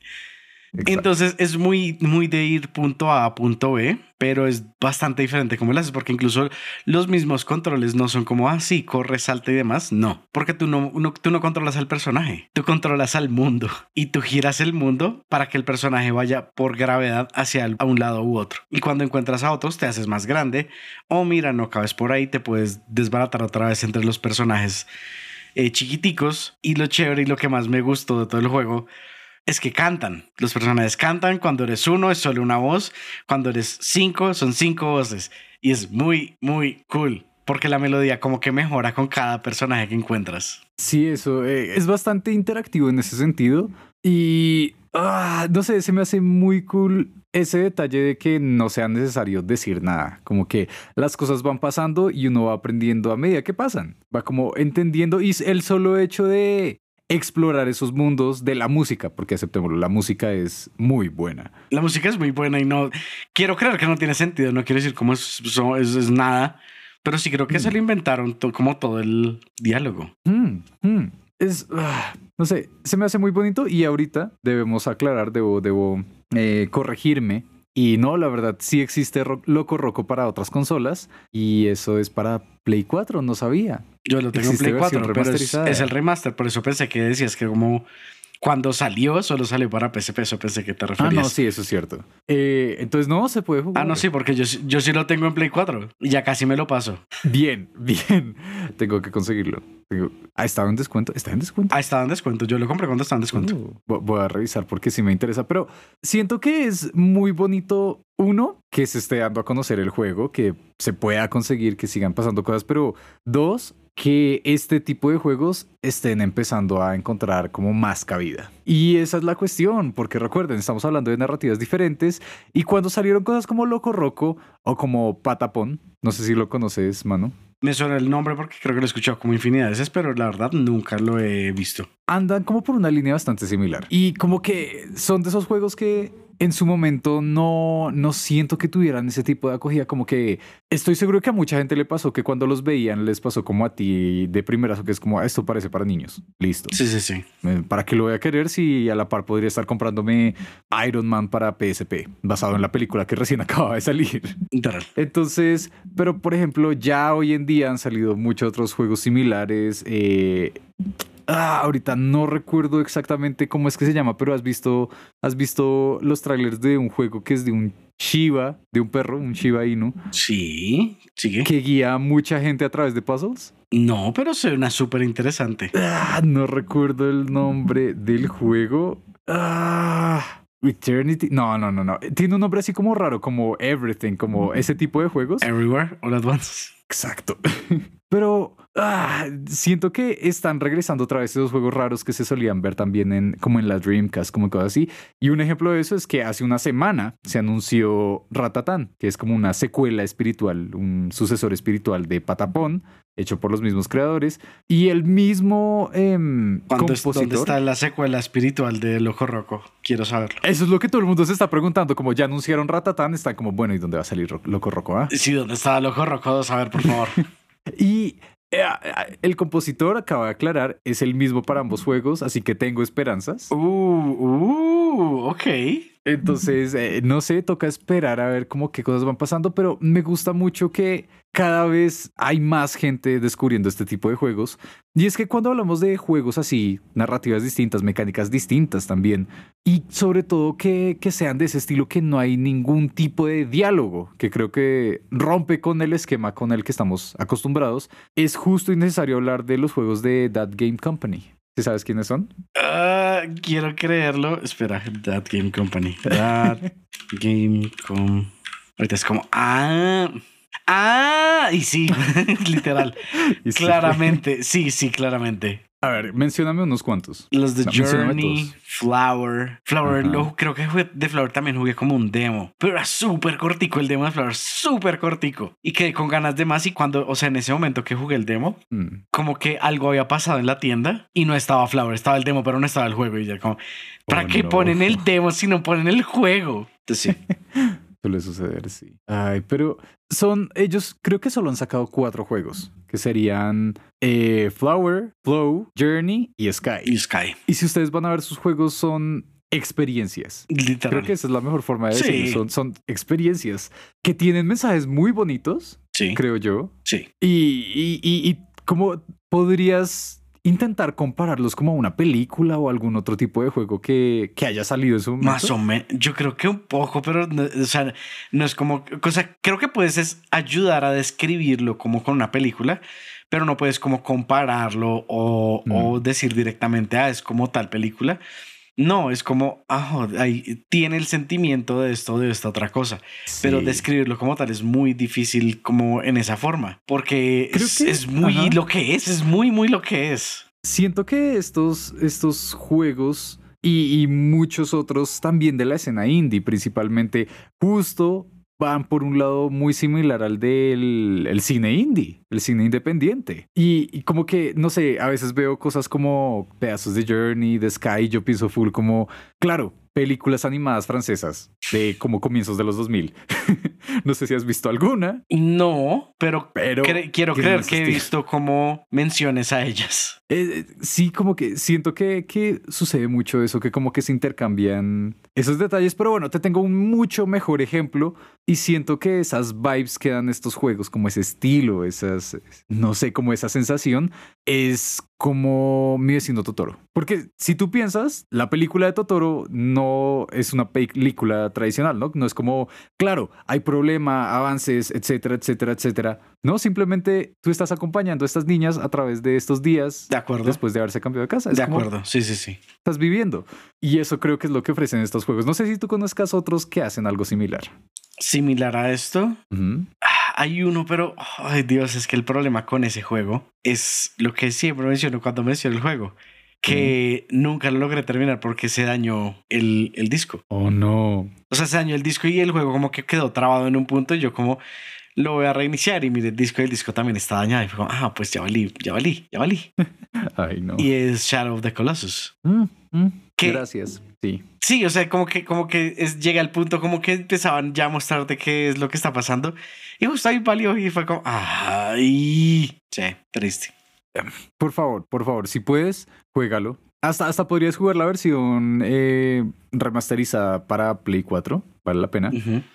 Entonces es muy, muy de ir punto A a punto B, pero es bastante diferente como lo haces, porque incluso los mismos controles no son como, ah, sí, corre, salta y demás. No, porque tú no, tú no controlas al personaje, tú controlas al mundo y tú giras el mundo para que el personaje vaya por gravedad hacia a un lado u otro. Y cuando encuentras a otros, te haces más grande. O mira, no cabes por ahí, te puedes desbaratar otra vez entre los personajes eh, chiquiticos. Y lo chévere y lo que más me gustó de todo el juego es que cantan. Los personajes cantan. Cuando eres uno es solo una voz. Cuando eres cinco son cinco voces. Y es muy, muy cool. Porque la melodía como que mejora con cada personaje que encuentras. Sí, eso eh, es bastante interactivo en ese sentido. Y ah, no sé, se me hace muy cool ese detalle de que no sea necesario decir nada. Como que las cosas van pasando y uno va aprendiendo a medida que pasan. Va como entendiendo y el solo hecho de explorar esos mundos de la música, porque aceptémoslo, la música es muy buena. La música es muy buena y no... Quiero creer que no tiene sentido. No quiero decir cómo es, es, es nada. Pero sí creo que se lo inventaron to- como todo el diálogo. Hmm, hmm. Es, ah, no sé, se me hace muy bonito y ahorita debemos aclarar, debo, debo eh, corregirme. Y no, la verdad, sí existe Ro- Loco Roco para otras consolas y eso es para Play 4, no sabía. Yo lo tengo en Play versión 4, pero es el remaster. Por eso pensé que decías que como cuando salió solo salió para PSP. Eso pensé que te Ah, referías. no, sí, eso es cierto. Eh, entonces no se puede jugar. Ah, no, sí, porque yo, yo sí lo tengo en Play 4 y ya casi me lo paso. Bien, bien. Tengo que conseguirlo. Tengo- ¿Ha estado en descuento? ¿Está en descuento? Ah, estaba en descuento. Yo lo compré cuando estaba en descuento. Uh, vo- voy a revisar porque sí me interesa, pero siento que es muy bonito, uno, que se esté dando a conocer el juego, que se pueda conseguir, que sigan pasando cosas, pero dos, que este tipo de juegos estén empezando a encontrar como más cabida. Y esa es la cuestión, porque recuerden, estamos hablando de narrativas diferentes y cuando salieron cosas como Loco Roco o como Patapón, no sé si lo conoces, mano. Me suena el nombre porque creo que lo he escuchado como infinidad de veces, pero la verdad nunca lo he visto. andan como por una línea bastante similar. Y como que son de esos juegos que en su momento no, no siento que tuvieran ese tipo de acogida. Como que estoy seguro que a mucha gente le pasó que cuando los veían les pasó como a ti de primerazo, que es como "Ah, esto parece para niños. Listo. Sí, sí, sí. Eh, ¿Para qué lo voy a querer si a la par podría estar comprándome Iron Man para PSP, basado en la película que recién acaba de salir? Entonces, pero por ejemplo, ya hoy en día han salido muchos otros juegos similares. eh, Ah, ahorita no recuerdo exactamente cómo es que se llama, pero has visto, has visto los trailers de un juego que es de un Shiba, de un perro, un Shiba Inu, Sí, sigue. que guía a mucha gente a través de puzzles. No, pero suena súper interesante. Ah, no recuerdo el nombre del juego. Ah, Eternity. No, no, no, no. Tiene un nombre así como raro, como Everything, como ese tipo de juegos. Everywhere, all at once. Exacto. Pero ah, siento que están regresando otra vez esos juegos raros que se solían ver también en como en la Dreamcast, como cosas así. Y un ejemplo de eso es que hace una semana se anunció Ratatán, que es como una secuela espiritual, un sucesor espiritual de Patapón, hecho por los mismos creadores. Y el mismo ¿Cuándo es- ¿Dónde compositor. está la secuela espiritual de Loco Roco? Quiero saberlo. Eso es lo que todo el mundo se está preguntando. Como ya anunciaron Ratatán, está como, bueno, ¿y dónde va a salir Loco Roco? ah? Sí, ¿dónde está Loco Roco? A ver, por favor. Y eh, el compositor acaba de aclarar, es el mismo para ambos juegos, así que tengo esperanzas. uh, uh, ok. Entonces, eh, no sé, toca esperar a ver cómo qué cosas van pasando, pero me gusta mucho que cada vez hay más gente descubriendo este tipo de juegos. Y es que cuando hablamos de juegos así, narrativas distintas, mecánicas distintas también, y sobre todo que, que sean de ese estilo que no hay ningún tipo de diálogo, que creo que rompe con el esquema con el que estamos acostumbrados, es justo y necesario hablar de los juegos de That Game Company. ¿Sí sabes quiénes son? Ah, quiero creerlo. Espera, That Game Company. That Game Com. Ahorita es como, ah, ah, y sí, literal. Y claramente, sí, sí, claramente. A ver, mencióname unos cuantos. Los de No, Journey. Flower. Flower, lo- creo que jugué- de Flower también jugué como un demo. Pero era súper cortico el demo de Flower, súper cortico. Y quedé con ganas de más. Y cuando, o sea, en ese momento que jugué el demo, Mm. como que algo había pasado en la tienda y no estaba Flower, estaba el demo, pero no estaba el juego. Y ya como, ¿para Oh, qué no. ponen el demo si no ponen el juego? Entonces sí. Suele suceder, sí. Ay, pero son, ellos creo que solo han sacado cuatro juegos, que serían eh, Flower, Flow, Journey y Sky. y Sky, Y si ustedes van a ver sus juegos son experiencias. literal. Creo que esa es la mejor forma de Sí. decirlo. Son, son experiencias que tienen mensajes muy bonitos, Sí, creo yo. sí. Y, y, y, y cómo podrías intentar compararlos como a una película o algún otro tipo de juego que, que haya salido momento. Más o menos, yo creo que un poco, pero no, o sea, no es como, cosa, creo que puedes es ayudar a describirlo como con una película, pero no puedes como compararlo o, o decir directamente, ah, es como tal película. No, es como, ah, ahí tiene el sentimiento de esto, de esta otra cosa. Pero describirlo como tal es muy difícil como en esa forma, porque es, que- es muy ajá. lo que es, es muy, muy lo que es. Siento que estos, estos juegos y, y muchos otros también de la escena indie principalmente justo van por un lado muy similar al del el cine indie, el cine independiente. Y, y como que, no sé, a veces veo cosas como pedazos de Journey, de Sky, y yo pienso full como, claro, películas animadas francesas de como comienzos de los 2000. no sé si has visto alguna, No, pero, pero... cre- quiero creer que he visto como menciones a ellas. Eh, sí, como que siento que, que sucede mucho eso, que como que se intercambian esos detalles, pero bueno, te tengo un mucho mejor ejemplo y siento que esas vibes que dan estos juegos, como ese estilo, esas, no sé, como esa sensación, es como mi vecino Totoro. Porque si tú piensas, la película de Totoro no es una película tradicional, ¿no? No es como, claro, hay problema, avances, etcétera, etcétera, etcétera. No, simplemente tú estás acompañando a estas niñas a través de estos días De acuerdo. después de haberse cambiado de casa. Es de como acuerdo. Sí, sí, sí. estás viviendo. Y eso creo que es lo que ofrecen estos juegos. No sé si tú conozcas otros que hacen algo similar. Similar a esto, hay uno, pero ay Dios, es que el problema con ese juego es lo que siempre menciono cuando menciono el juego. Que nunca lo logré terminar porque se dañó el, el disco. Oh, no. O sea, se dañó el disco y el juego como que quedó trabado en un punto. Y yo como lo voy a reiniciar y mire el disco y el disco también está dañado. Y fue como, ah, pues ya valí, ya valí, ya valí. Ay, no. Y es Shadow of the Colossus. Mm, mm. ¿Qué? Gracias. Sí. Sí, o sea, como que, como que es, llega el punto como que empezaban ya a mostrarte qué es lo que está pasando. Y justo ahí valió y fue como, ay, sí, triste. Por favor, por favor, si puedes, juégalo. Hasta, hasta podrías jugar la versión eh, remasterizada para Play 4. Vale la pena.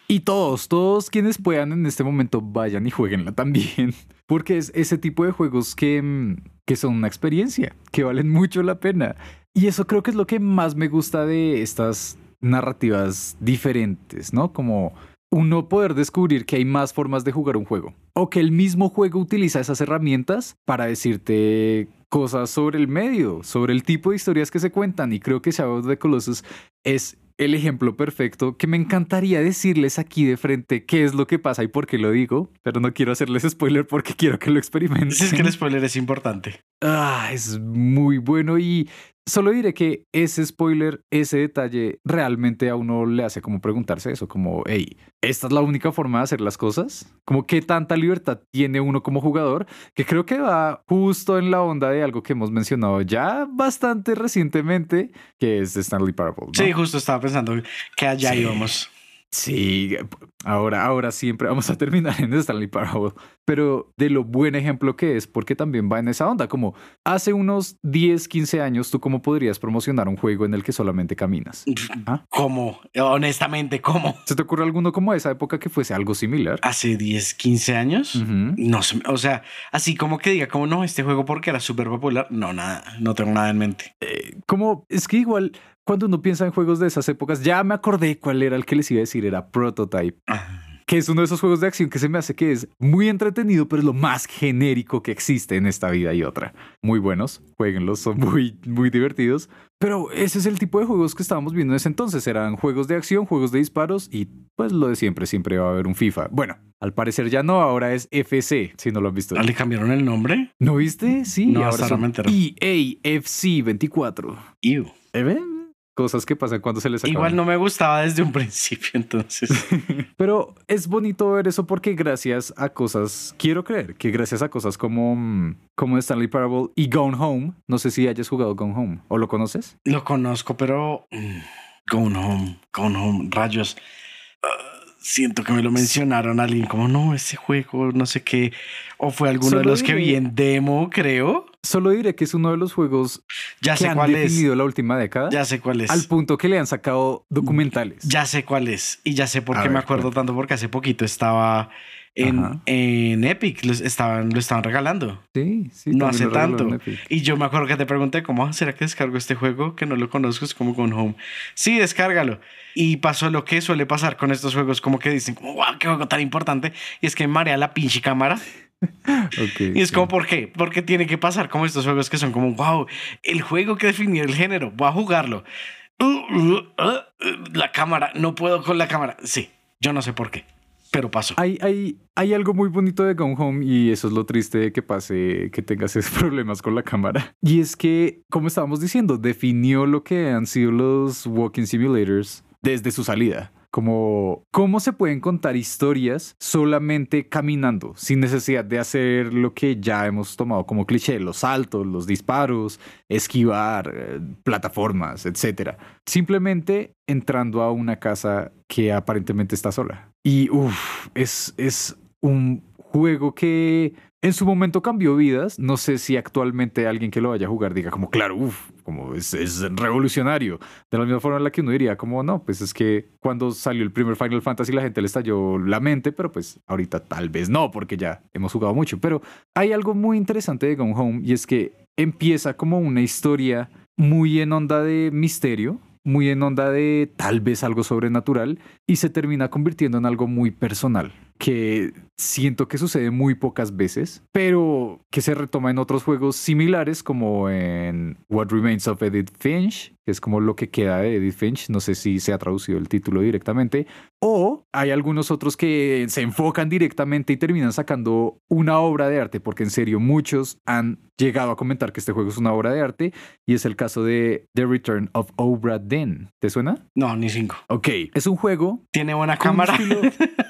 Y todos, todos quienes puedan en este momento vayan y jueguenla también. Porque es ese tipo de juegos que, mm, que son una experiencia, que valen mucho la pena. Y eso creo que es lo que más me gusta de estas narrativas diferentes, ¿no? Como uno poder descubrir que hay más formas de jugar un juego. O que el mismo juego utiliza esas herramientas para decirte cosas sobre el medio, sobre el tipo de historias que se cuentan. Y creo que Shadow of the Colossus es el ejemplo perfecto que me encantaría decirles aquí de frente qué es lo que pasa y por qué lo digo, pero no quiero hacerles spoiler porque quiero que lo experimenten. Es que el spoiler es importante. Ah, es muy bueno y Solo diré que ese spoiler, ese detalle, realmente a uno le hace como preguntarse eso, como, hey, ¿esta es la única forma de hacer las cosas? Como qué tanta libertad tiene uno como jugador, que creo que va justo en la onda de algo que hemos mencionado ya bastante recientemente, que es Stanley Parable. Sí, justo estaba pensando que allá íbamos. Sí, ahora, ahora siempre vamos a terminar en Stanley Parable, pero de lo buen ejemplo que es, porque también va en esa onda, como hace unos 10, 15 años, ¿tú cómo podrías promocionar un juego en el que solamente caminas? ¿Ah? ¿Cómo? Honestamente, ¿cómo? ¿Se te ocurre alguno como esa época que fuese algo similar? Hace 10, 15 años, no sé, o sea, así como que diga, como no, este juego porque era súper popular, no, nada, no tengo nada en mente. Eh, como, es que igual cuando uno piensa en juegos de esas épocas, ya me acordé cuál era el que les iba a decir, era Prototype. Ah. Que es uno de esos juegos de acción que se me hace que es muy entretenido, pero es lo más genérico que existe en esta vida y otra. Muy buenos, jueguenlos, son muy, muy divertidos. Pero ese es el tipo de juegos que estábamos viendo en ese entonces. Eran juegos de acción, juegos de disparos y pues lo de siempre, siempre va a haber un FIFA. Bueno, al parecer ya no, ahora es FC, si no lo has visto. ¿Le cambiaron el nombre? ¿No viste? Sí, no, ahora son EA FC 24. Ew. ¿Eh, cosas que pasan cuando se les acaba. Igual no me gustaba desde un principio, entonces. Pero es bonito ver eso porque gracias a cosas, quiero creer que gracias a cosas como, mm, como Stanley Parable y Gone Home, no sé si hayas jugado Gone Home o lo conoces. Lo conozco, pero mm, Gone Home, Gone Home, rayos. Siento que me lo mencionaron alguien como no, ese juego, no sé qué. O fue alguno de los que vi en demo, creo. Solo diré que es uno de los juegos ya sé que han cuál definido la última década. Ya sé cuál es. Al punto que le han sacado documentales. Ya sé cuál es. Y ya sé por qué me acuerdo tanto, porque hace poquito estaba en, en Epic, lo estaban, lo estaban regalando. Sí, sí. No hace tanto. Y yo me acuerdo que te pregunté, ¿cómo ah, será que descargo este juego que no lo conozco? Es como con Home. Sí, descárgalo. Y pasó lo que suele pasar con estos juegos, como que dicen, wow, qué juego tan importante. Y es que marea la pinche cámara y es como, ¿por qué? Porque tiene que pasar como estos juegos que son como, wow, el juego que definió el género, voy a jugarlo. Uh, uh, uh, la cámara, no puedo con la cámara. Sí, yo no sé por qué, pero pasó. Hay, hay, hay algo muy bonito de Gone Home y eso es lo triste de que pase, que tengas esos problemas con la cámara. Y es que, como estábamos diciendo, definió lo que han sido los walking simulators desde su salida como cómo se pueden contar historias solamente caminando, sin necesidad de hacer lo que ya hemos tomado como cliché, los saltos, los disparos, esquivar, eh, plataformas, etc. Simplemente entrando a una casa que aparentemente está sola. Y uff, es, es un juego que en su momento cambió vidas. No sé si actualmente alguien que lo vaya a jugar diga como, claro, uff, como es, es, revolucionario. De la misma forma en la que uno diría como, no, pues es que cuando salió el primer Final Fantasy la gente le estalló la mente, pero pues ahorita tal vez no, porque ya hemos jugado mucho. Pero hay algo muy interesante de Gone Home y es que empieza como una historia muy en onda de misterio, muy en onda de tal vez algo sobrenatural y se termina convirtiendo en algo muy personal que siento que sucede muy pocas veces, pero que se retoma en otros juegos similares como en What Remains of Edith Finch, que es como lo que queda de Edith Finch, no sé si se ha traducido el título directamente, o hay algunos otros que se enfocan directamente y terminan sacando una obra de arte, porque en serio muchos han llegado a comentar que este juego es una obra de arte, y es el caso de The Return of Obra Dinn. ¿Te suena? No, ni cinco. Ok, es un juego. Tiene buena cámara.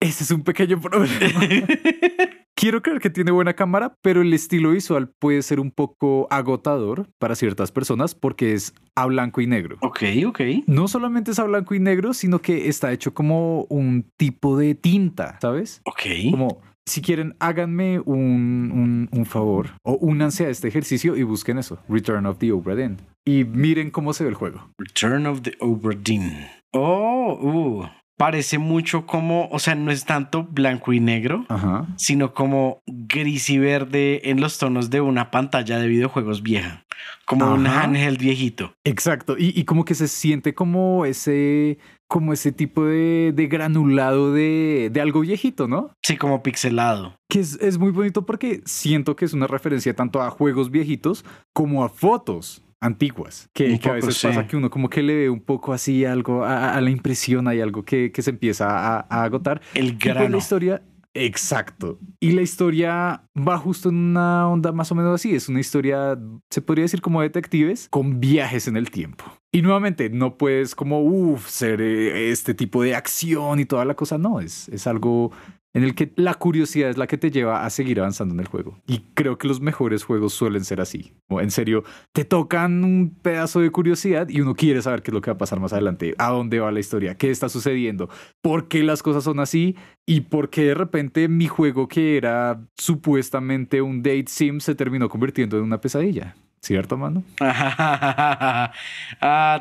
Ese es un pequeño problema. Quiero creer que tiene buena cámara, pero el estilo visual puede ser un poco agotador para ciertas personas porque es a blanco y negro. Ok, ok. No solamente es a blanco y negro, sino que está hecho como un tipo de tinta, ¿sabes? Ok. Como si quieren, háganme un, un, favor o únanse a este ejercicio y busquen eso, Return of the Obra Dinn. Y miren cómo se ve el juego. Return of the Obra Dinn. Oh, uh. Parece mucho como, o sea, no es tanto blanco y negro, Ajá. sino como gris y verde en los tonos de una pantalla de videojuegos vieja, como un handheld viejito. Exacto. Y, y como que se siente como ese, como ese tipo de, de granulado de, de algo viejito, ¿no? Sí, como pixelado. Que es, es muy bonito porque siento que es una referencia tanto a juegos viejitos como a fotos antiguas. Que, que a veces sí. pasa que uno como que le ve un poco así algo, a, a la impresión hay algo que, que se empieza a, a agotar. El Y pues la grano. historia, exacto. Y la historia va justo en una onda más o menos así. Es una historia, se podría decir como detectives, con viajes en el tiempo. Y nuevamente, no puedes como, uff, ser eh, este tipo de acción y toda la cosa. No, es, es algo en el que la curiosidad es la que te lleva a seguir avanzando en el juego. Y creo que los mejores juegos suelen ser así. O en serio, te tocan un pedazo de curiosidad y uno quiere saber qué es lo que va a pasar más adelante, a dónde va la historia, qué está sucediendo, por qué las cosas son así y por qué de repente mi juego que era supuestamente un date sim se terminó convirtiendo en una pesadilla. ¿Cierto, mano? ah,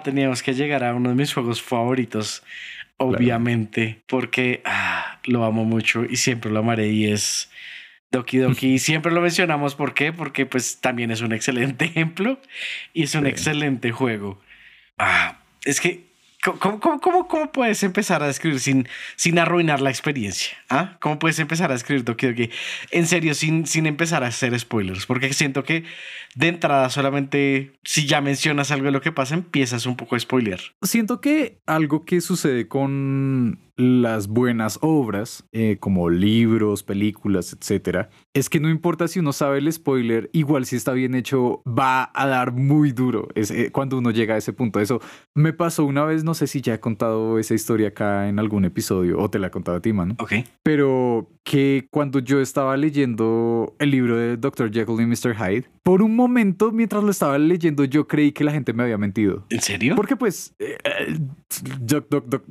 teníamos que llegar a uno de mis juegos favoritos, obviamente, porque ah, lo amo mucho y siempre lo amaré y es Doki Doki. Y siempre lo mencionamos, ¿por qué? Porque pues también es un excelente ejemplo y es un Sí. excelente juego. Ah, es que, ¿cómo, cómo, cómo, puedes empezar a describir sin, sin arruinar la experiencia? ¿Ah? ¿Cómo puedes empezar a escribir Doki Doki? En serio, sin, sin empezar a hacer spoilers, porque siento que de entrada solamente si ya mencionas algo de lo que pasa, empiezas un poco a spoiler. Siento que algo que sucede con las buenas obras, eh, como libros, películas, etcétera, es que no importa si uno sabe el spoiler, igual si está bien hecho, va a dar muy duro es, eh, cuando uno llega a ese punto. Eso me pasó una vez, no sé si ya he contado esa historia acá en algún episodio o te la he contado a ti, mano. Ok. pero que cuando yo estaba leyendo el libro de Dr. Jekyll y Mr. Hyde, por un momento mientras lo estaba leyendo yo creí que la gente me había mentido. ¿En serio? Porque pues eh, eh,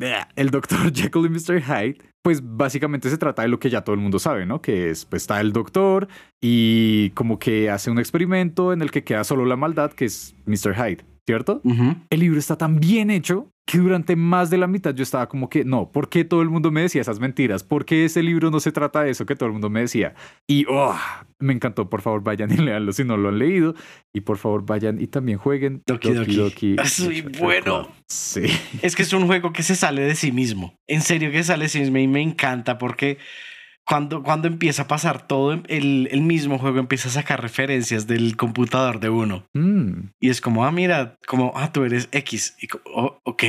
eh, el Dr. Jekyll y Mr. Hyde, pues básicamente se trata de lo que ya todo el mundo sabe, ¿no? Que es, pues está el doctor y como que hace un experimento en el que queda solo la maldad, que es Mr. Hyde, ¿cierto? Ujú. el libro está tan bien hecho que durante más de la mitad yo estaba como que, no, ¿por qué todo el mundo me decía esas mentiras? ¿Por qué ese libro no se trata de eso que todo el mundo me decía? Y oh, me encantó, por favor vayan y leanlo si no lo han leído. Y por favor vayan y también jueguen Doki Doki. Es muy Adventure bueno. Sí. Es que es un juego que se sale de sí mismo. En serio que sale de sí mismo y me encanta porque cuando, cuando empieza a pasar todo, el, el mismo juego empieza a sacar referencias del computador de uno. Mm, Y es como, ah, mira, como, ah, tú eres X. Y co- oh, ok,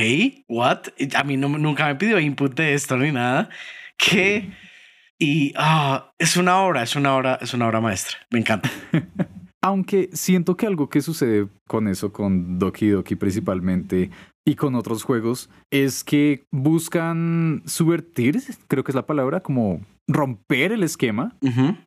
what? Y A mí no, nunca me pidió input de esto ni nada. ¿Qué? Y ah, es una obra, es una obra, es una obra maestra. Me encanta. Aunque siento que algo que sucede con eso, con Doki Doki principalmente y con otros juegos, es que buscan subvertir, creo que es la palabra, como romper el esquema,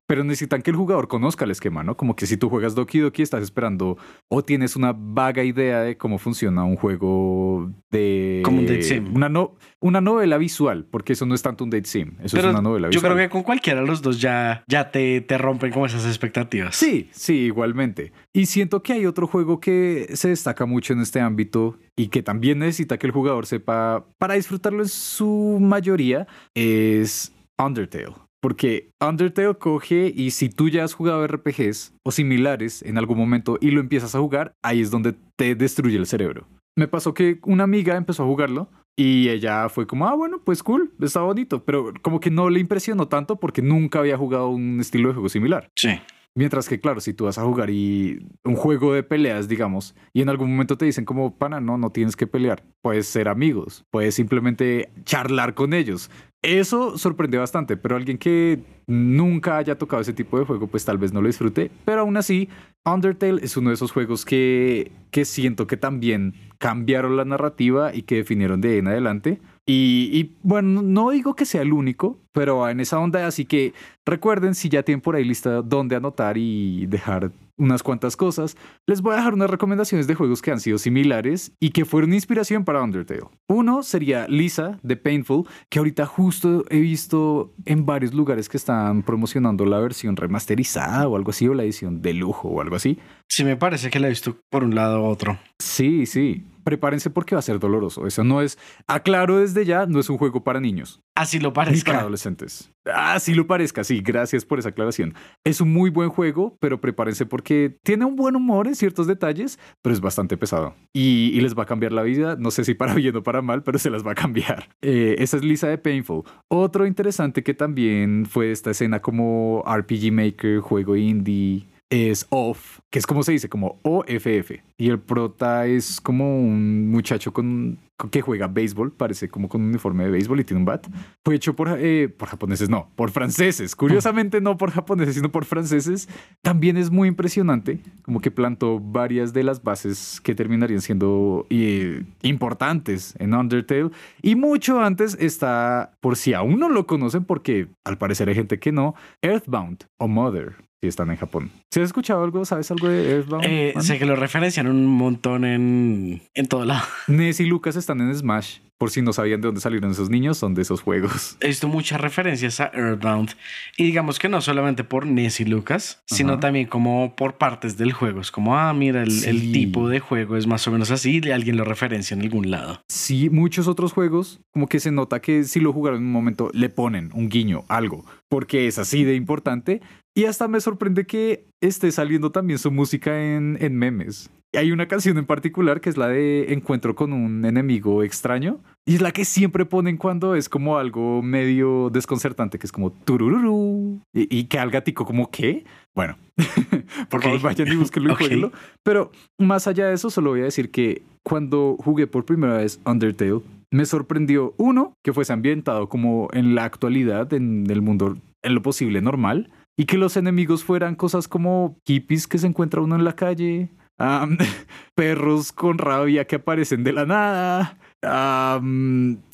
pero necesitan que el jugador conozca el esquema, ¿no? Como que si tú juegas Doki Doki estás esperando o tienes una vaga idea de cómo funciona un juego de... Como un date sim. Una, no, una novela visual, porque eso no es tanto un date sim, eso Pero es una novela yo visual. creo que con cualquiera de los dos ya, ya te, te rompen como esas expectativas. Sí, sí, igualmente. Y siento que hay otro juego que se destaca mucho en este ámbito y que también necesita que el jugador sepa, para disfrutarlo en su mayoría, es Undertale. Porque Undertale coge y si tú ya has jugado RPGs o similares en algún momento y lo empiezas a jugar, ahí es donde te destruye el cerebro. Me pasó que una amiga empezó a jugarlo y ella fue como, ah, bueno, pues cool, está bonito, pero como que no le impresionó tanto porque nunca había jugado un estilo de juego similar. Sí. Mientras que, claro, si tú vas a jugar y un juego de peleas, digamos, y en algún momento te dicen como, pana, no, no tienes que pelear, puedes ser amigos, puedes simplemente charlar con ellos. Eso sorprende bastante, pero alguien que nunca haya tocado ese tipo de juego, pues tal vez no lo disfrute. Pero aún así, Undertale es uno de esos juegos que, que siento que también cambiaron la narrativa y que definieron de ahí en adelante. Y, y, bueno, no digo que sea el único, pero en esa onda, así que recuerden si ya tienen por ahí lista dónde anotar y dejar unas cuantas cosas, les voy a dejar unas recomendaciones de juegos que han sido similares y que fueron inspiración para Undertale. Uno sería Lisa de Painful, que ahorita justo he visto en varios lugares que están promocionando la versión remasterizada o algo así, o la edición de lujo o algo así. Sí, me parece que la he visto por un lado u otro. Sí, sí. Prepárense porque va a ser doloroso. Eso no es, aclaro desde ya, no es un juego para niños. Así lo Ni para parezca. adolescentes. Así lo parezca, sí, gracias por esa aclaración. Es un muy buen juego, pero prepárense porque tiene un buen humor en ciertos detalles, pero es bastante pesado. Y, y les va a cambiar la vida, no sé si para bien o para mal, pero se las va a cambiar. Eh, esa es Lisa de Painful. Otro interesante que también fue esta escena como RPG Maker, juego indie, es Off, que es como se dice, como OFF. Y el prota es como un muchacho con, que juega béisbol, parece como con un uniforme de béisbol y tiene un bat. Fue hecho por, eh, por japoneses, no, por franceses. Curiosamente no por japoneses, sino por franceses. También es muy impresionante, como que plantó varias de las bases que terminarían siendo eh, importantes en Undertale. Y mucho antes está, por si aún no lo conocen, porque al parecer hay gente que no, Earthbound o Mother, si están en Japón. ¿Si has escuchado algo? ¿Sabes algo de Earthbound? Eh, sé que lo referencian un montón en, en todo lado. Ness y Lucas están en Smash. Por si no sabían de dónde salieron esos niños, son de esos juegos. He visto muchas referencias a Earthbound. Y digamos que no solamente por Ness y Lucas, sino Ajá. también como por partes del juego. Es como, ah, mira, el, el Sí. tipo de juego es más o menos así y alguien lo referencia en algún lado. Sí, muchos otros juegos, como que se nota que si lo jugaron en un momento, le ponen un guiño, algo, porque es así de importante. Y hasta me sorprende que esté saliendo también su música en, en memes. Hay una canción en particular que es la de Encuentro con un enemigo extraño. Y es la que siempre ponen cuando es como algo medio desconcertante, que es como turururu. Y, y que al gatico como, ¿qué? Bueno, por favor vayan y búsquenlo y Ok. jueguenlo. Pero más allá de eso, solo voy a decir que cuando jugué por primera vez Undertale, me sorprendió, uno, que fuese ambientado como en la actualidad, en el mundo, en lo posible normal, y que los enemigos fueran cosas como hippies que se encuentra uno en la calle, perros con rabia que aparecen de la nada,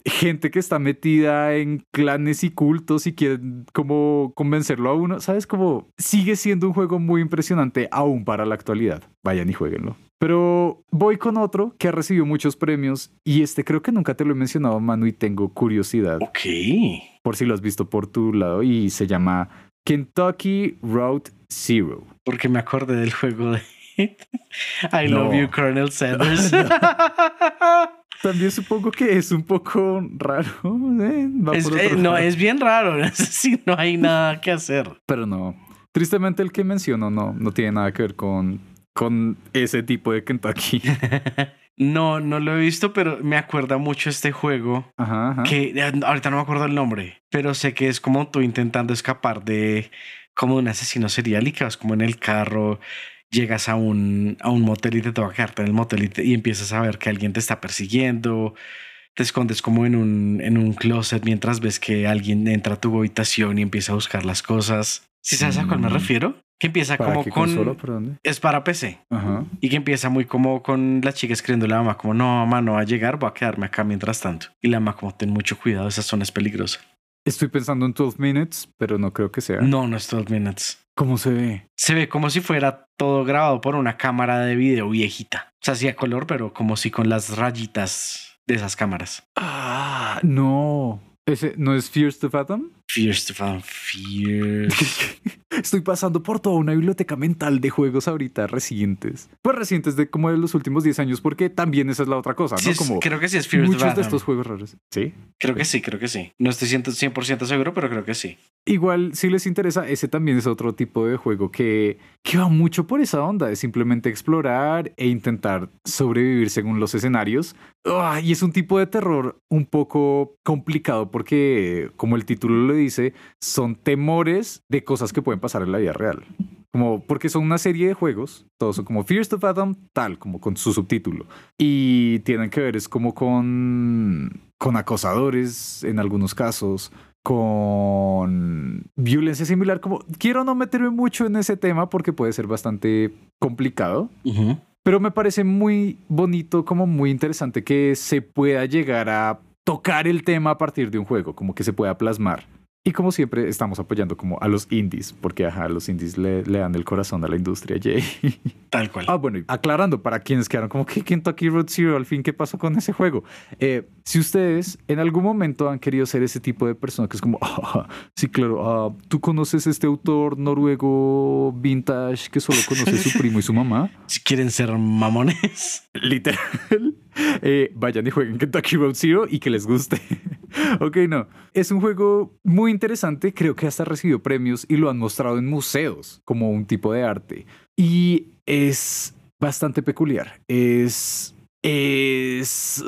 gente que está metida en clanes y cultos y quieren como convencerlo a uno, ¿sabes? Como sigue siendo un juego muy impresionante aún para la actualidad. Vayan y jueguenlo. Pero voy con otro que ha recibido muchos premios y este creo que nunca te lo he mencionado, Manu, y tengo curiosidad Ok. por si lo has visto por tu lado y se llama Kentucky Road Zero. Porque me acordé del juego de I No. Love You, Colonel Sanders. También supongo que es un poco raro. ¿eh? Es- eh, no, es bien raro. Sí, no hay nada que hacer. Pero no. Tristemente el que menciono no, no tiene nada que ver con, con ese tipo de Kentucky. No, no lo he visto, pero me acuerda mucho este juego Ajá, ajá. que eh, ahorita no me acuerdo el nombre, pero sé que es como tú intentando escapar de como un asesino serial y que vas como en el carro, llegas a un, a un motel y te toca quedarte en el motel y, te- y empiezas a ver que alguien te está persiguiendo. Te escondes como en un, en un closet mientras ves que alguien entra a tu habitación y empieza a buscar las cosas. ¿Sí sabes a cuál me Mm. refiero? Que empieza ¿Para como qué con... consola? ¿Por dónde? Es para PC. Ajá. Y que empieza muy como con la chica escribiendo a la mamá, como no, mamá, no va a llegar, voy a quedarme acá mientras tanto. Y la mamá, como ten mucho cuidado, esa zona es peligrosa. Estoy pensando en 12 Minutes, pero no creo que sea. No, no es 12 minutes. ¿Cómo se ve? Se ve como si fuera todo grabado por una cámara de video viejita. O sea, sí a color, pero como si con las rayitas de esas cámaras. Ah, no. ¿Ese no es Fears to Fathom? To Fan Fierce. Estoy pasando por toda una biblioteca mental de juegos ahorita recientes. Pues recientes de como de los últimos 10 años, porque también esa es la otra cosa, ¿no? Sí, es- como creo que sí es to muchos de estos juegos raros. Sí. Creo que sí, creo que sí. No estoy 100%, 100% seguro, pero creo que sí. Igual, si les interesa, ese también es otro tipo de juego que, que va mucho por esa onda, de simplemente explorar e intentar sobrevivir según los escenarios. Ah, y es un tipo de terror un poco complicado porque, como el título lo dice, son temores de cosas que pueden pasar en la vida real. Como porque son una serie de juegos, todos son como Fears to Fathom, tal, como con su subtítulo. Y tienen que ver es como con, con acosadores en algunos casos, con violencia similar, como quiero no meterme mucho en ese tema porque puede ser bastante complicado, Ujú. pero me parece muy bonito, como muy interesante que se pueda llegar a tocar el tema a partir de un juego, como que se pueda plasmar. Y como siempre, estamos apoyando como a los indies, porque ajá, los indies le, le dan el corazón a la industria, Jay. Tal cual. Ah, bueno, y aclarando para quienes quedaron como que Kentucky Road Zero, al fin, ¿qué pasó con ese juego? Eh, si ustedes en algún momento han querido ser ese tipo de persona que es como, ah, sí, claro, ah, tú conoces este autor noruego vintage que solo conoce su primo y su mamá. Si quieren ser mamones. Literal. Eh, vayan y jueguen Kentucky Road Zero y que les guste. ok, no. Es un juego muy interesante. Creo que hasta recibió premios y lo han mostrado en museos como un tipo de arte. Y es bastante peculiar. Es. Es.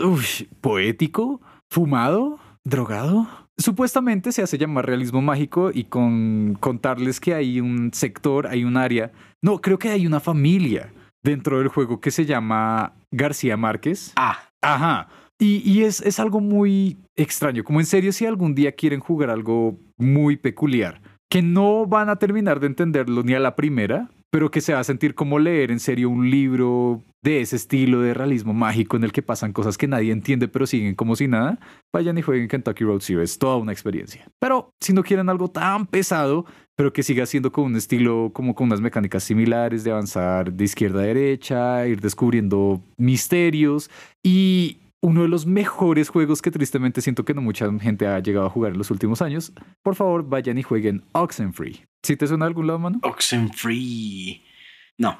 poético, fumado, drogado. Supuestamente se hace llamar realismo mágico y con contarles que hay un sector, hay un área. No, creo que hay una familia dentro del juego que se llama García Márquez. Ah, Ajá. Y, y es, es algo muy extraño. Como en serio, si algún día quieren jugar algo muy peculiar, que no van a terminar de entenderlo ni a la primera, pero que se va a sentir como leer en serio un libro de ese estilo de realismo mágico en el que pasan cosas que nadie entiende pero siguen como si nada, vayan y jueguen Kentucky Road Zero. Es toda una experiencia. Pero si no quieren algo tan pesado, pero que siga siendo con un estilo como con unas mecánicas similares de avanzar de izquierda a derecha, ir descubriendo misterios y uno de los mejores juegos que tristemente siento que no mucha gente ha llegado a jugar en los últimos años, por favor vayan y jueguen Oxenfree. ¿Sí te suena de algún lado, mano? Oxenfree. No.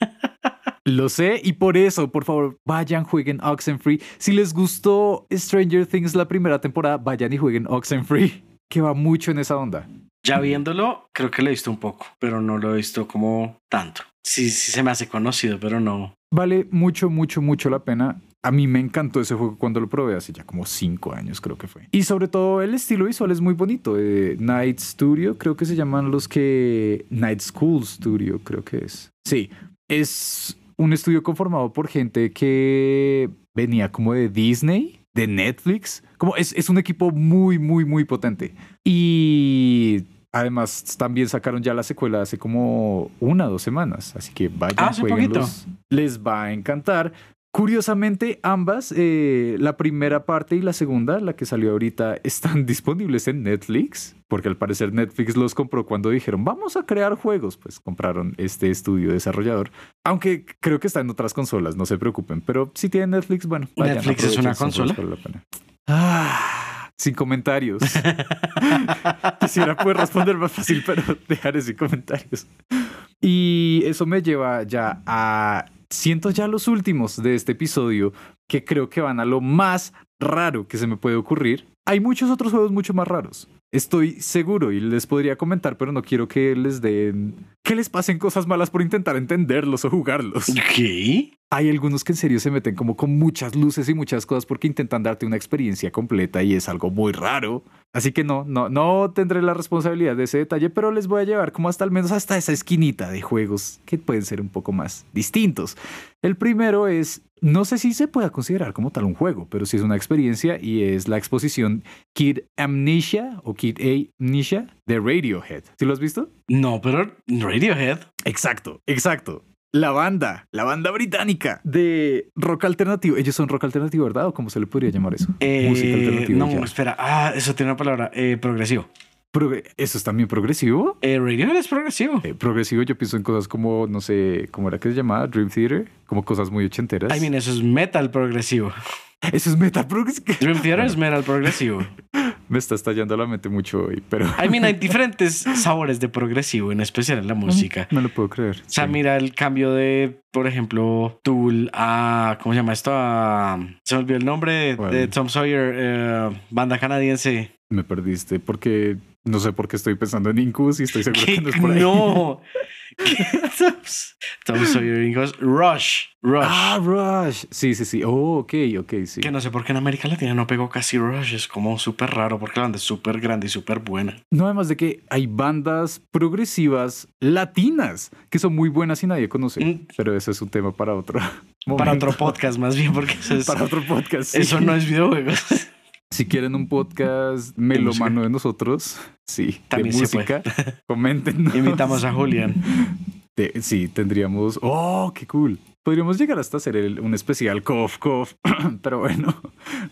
Lo sé y por eso, por favor, vayan, jueguen Oxenfree. Si les gustó Stranger Things la primera temporada, vayan y jueguen Oxenfree, que va mucho en esa onda. Ya viéndolo, creo que lo he visto un poco, pero no lo he visto como tanto. Sí, sí se me hace conocido, pero no. Vale mucho, mucho, mucho la pena. A mí me encantó ese juego cuando lo probé hace ya como cinco años, creo que fue. Y sobre todo el estilo visual es muy bonito. Eh, Night Studio, creo que se llaman los que... Night School Studio, creo que es. Sí, es un estudio conformado por gente que venía como de Disney, de Netflix. Como es, es un equipo muy, muy, muy potente. Y además también sacaron ya la secuela hace como una o dos semanas. Así que vayan, Ah, jueguenlos. Les va a encantar. Curiosamente, ambas, eh, la primera parte y la segunda, la que salió ahorita, están disponibles en Netflix, porque al parecer Netflix los compró cuando dijeron, vamos a crear juegos, pues compraron este estudio desarrollador, aunque creo que está en otras consolas, no se preocupen, pero si tienen Netflix, bueno. vayan, ¿Netflix es una consola? Ah, sin comentarios. Quisiera poder responder más fácil, pero dejaré sin comentarios. Y eso me lleva ya a siento ya los últimos de este episodio que creo que van a lo más raro que se me puede ocurrir. Hay muchos otros juegos mucho más raros. Estoy seguro y les podría comentar, pero no quiero que les den... que les pasen cosas malas por intentar entenderlos o jugarlos. ¿Qué? Hay algunos que en serio se meten como con muchas luces y muchas cosas porque intentan darte una experiencia completa y es algo muy raro. Así que no, no, no tendré la responsabilidad de ese detalle, pero les voy a llevar como hasta al menos hasta esa esquinita de juegos que pueden ser un poco más distintos. El primero es, no sé si se pueda considerar como tal un juego, pero sí es una experiencia y es la exposición Kid Amnesia o Kid Amnesia de Radiohead. ¿Sí lo has visto? No, pero Radiohead. Exacto, exacto. La banda, la banda británica de rock alternativo. Ellos son rock alternativo, ¿verdad? ¿O cómo se le podría llamar eso? Eh, Música alternativa. no, ya. espera. Ah, eso tiene una palabra. Eh, progresivo. Progre- ¿Eso es también progresivo? Eh, Radiohead es progresivo. Eh, progresivo, yo pienso en cosas como, no sé, ¿cómo era que se llamaba? Dream Theater, como cosas muy ochenteras. I mean, eso es metal progresivo. Eso es metal progresivo. Dream Theater es metal progresivo. Me está estallando la mente mucho hoy, pero I mean, hay diferentes sabores de progresivo, en especial en la música. no lo puedo creer. O sea, Sí. mira el cambio de, por ejemplo, Tool a. ¿Cómo se llama esto? A, se me olvidó el nombre de, Tom Sawyer, eh, banda canadiense. Me perdiste porque no sé por qué estoy pensando en Incus y estoy seguro que no es por ahí. No. Tom Sawyer Incos. Rush. Rush. Ah, Rush. Sí, sí, sí. Oh, ok, ok, sí. Que no sé por qué en América Latina no pegó casi Rush. Es como súper raro porque la banda es súper grande y súper buena. No, además de que hay bandas progresivas latinas que son muy buenas y nadie conoce. Mm. Pero ese es un tema para otro Para momento. otro podcast, más bien, porque eso, es- Para otro podcast. sí. eso no es videojuegos. Si quieren un podcast melomano de nosotros, sí, También de música, comenten. Invitamos a Julián. sí, tendríamos. Oh, qué cool. Podríamos llegar hasta hacer el- un especial cough cough. Pero bueno,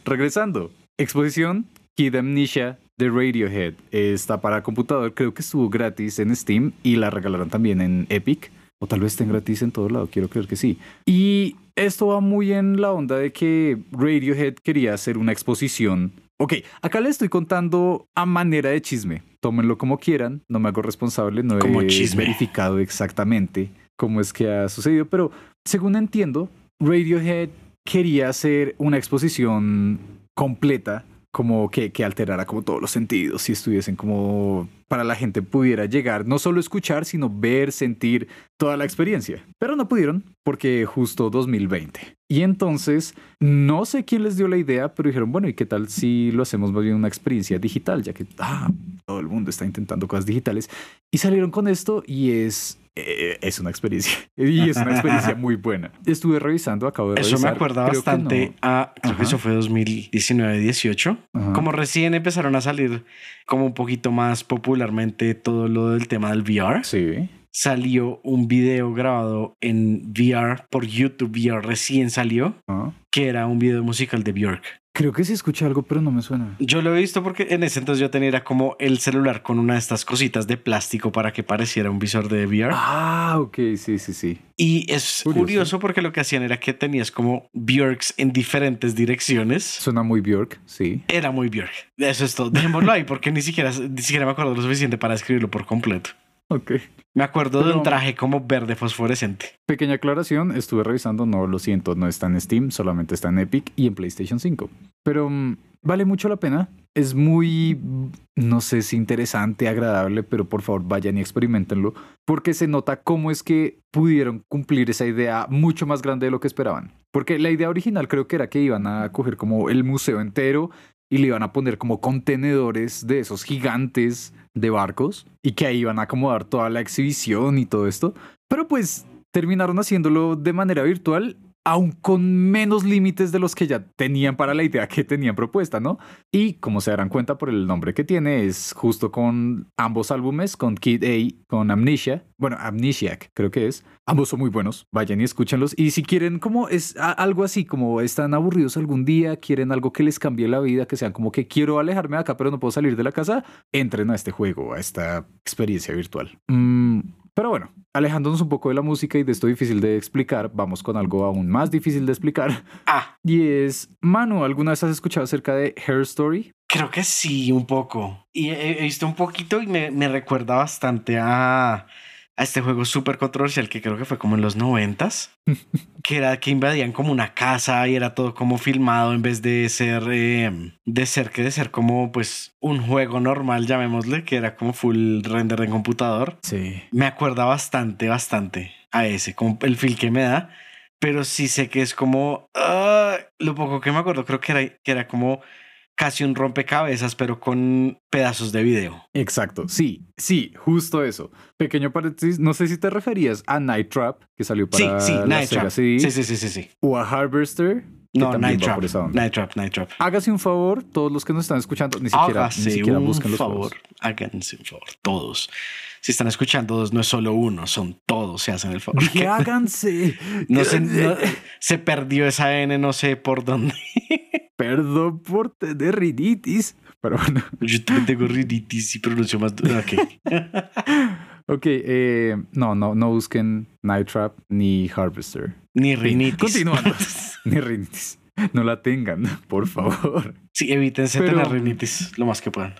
regresando. Exposición Kid Amnesia de Radiohead está para computador, creo que estuvo gratis en Steam y la regalaron también en Epic. O tal vez estén gratis en todo lado, quiero creer que sí. Y esto va muy en la onda de que Radiohead quería hacer una exposición. Ok, acá le estoy contando a manera de chisme. Tómenlo como quieran, no me hago responsable, no Como he chisme. verificado exactamente cómo es que ha sucedido, pero según entiendo, Radiohead quería hacer una exposición completa, como que, que alterara como todos los sentidos y estuviesen como para la gente pudiera llegar, no solo escuchar, sino ver, sentir toda la experiencia. Pero no pudieron porque justo 2020. Y entonces, no sé quién les dio la idea, pero dijeron, bueno, ¿y qué tal si lo hacemos más bien una experiencia digital? Ya que ah, todo el mundo está intentando cosas digitales. Y salieron con esto y es es una experiencia. Y es una experiencia muy buena. Estuve revisando, acabo de Eso me acuerda creo que bastante no. a, creo que eso fue 2019-18. Ajá. Como recién empezaron a salir como un poquito más popularmente todo lo del tema del VR, Sí. salió un video grabado en VR por YouTube VR recién salió, que era un video musical de Björk. Creo que sí escuché algo, pero no me suena. Yo lo he visto porque en ese entonces yo tenía era como el celular con una de estas cositas de plástico para que pareciera un visor de VR. Ah, ok, sí, sí, sí. Y es Curioso. curioso. porque lo que hacían era que tenías como Björks en diferentes direcciones. Suena muy Bjork, sí. Era muy Björk. Eso es todo. Dejémoslo ahí porque ni siquiera, ni siquiera me acuerdo lo suficiente para escribirlo por completo. Ok. Me acuerdo de un traje como verde fosforescente. Pequeña aclaración, estuve revisando, no lo siento, no está en Steam, solamente está en Epic y en PlayStation 5. Pero mm, vale mucho la pena. Es muy, no sé si interesante, agradable, pero por favor vayan y experimentenlo, porque se nota cómo es que pudieron cumplir esa idea mucho más grande de lo que esperaban. Porque la idea original creo que era que iban a coger como el museo entero y le iban a poner como contenedores de esos gigantes de barcos y que ahí iban a acomodar toda la exhibición y todo esto. Pero pues terminaron haciéndolo de manera virtual, aún con menos límites de los que ya tenían para la idea que tenían propuesta, ¿no? Y como se darán cuenta por el nombre que tiene, es justo con ambos álbumes, con Kid A, con Amnesia, bueno, Amnesiac creo que es. Ambos son muy buenos, vayan y escúchenlos. Y si quieren como es algo así, como están aburridos algún día, quieren algo que les cambie la vida, que sean como que quiero alejarme de acá pero no puedo salir de la casa, entren a este juego, a esta experiencia virtual. Mm, pero bueno, alejándonos un poco de la música y de esto difícil de explicar, vamos con algo aún más difícil de explicar. Ah, Y es, Manu, ¿alguna vez has escuchado acerca de Hair Story? creo que sí, un poco. Y he, visto un poquito y me, me recuerda bastante a, a este juego súper controversial que creo que fue como en los noventas. que era que invadían como una casa y era todo como filmado en vez de ser eh, de ser que de ser como pues un juego normal llamémosle que era como full render en computador Sí. me acuerda bastante bastante a ese como el feel que me da pero sí sé que es como ah, lo poco que me acuerdo creo que era que era como casi un rompecabezas pero con pedazos de video Exacto, sí, sí, justo eso. Pequeño paréntesis, no sé si te referías a Night Trap, que salió sí para sí la Night Sega Trap CD, sí sí sí sí sí o a Harvester, no Night Trap. Night Trap Night Trap Hágase un favor, todos los que nos están escuchando, ni siquiera, ni Hágase siquiera un busquen los favor, juegos. háganse un favor, todos. Si están escuchando dos, no es solo uno, son todos, se hacen el favor. Que háganse. No se, no- se perdió esa N, no sé por dónde. Perdón por tener rinitis. Pero bueno, Yo también tengo rinitis y pronuncio más duro. Ok. ok, eh, no, no, no busquen Night Trap ni Harvester. Ni rinitis. Continuando. Ni rinitis. No la tengan, por favor. Sí, evítense Pero- tener rinitis lo más que puedan.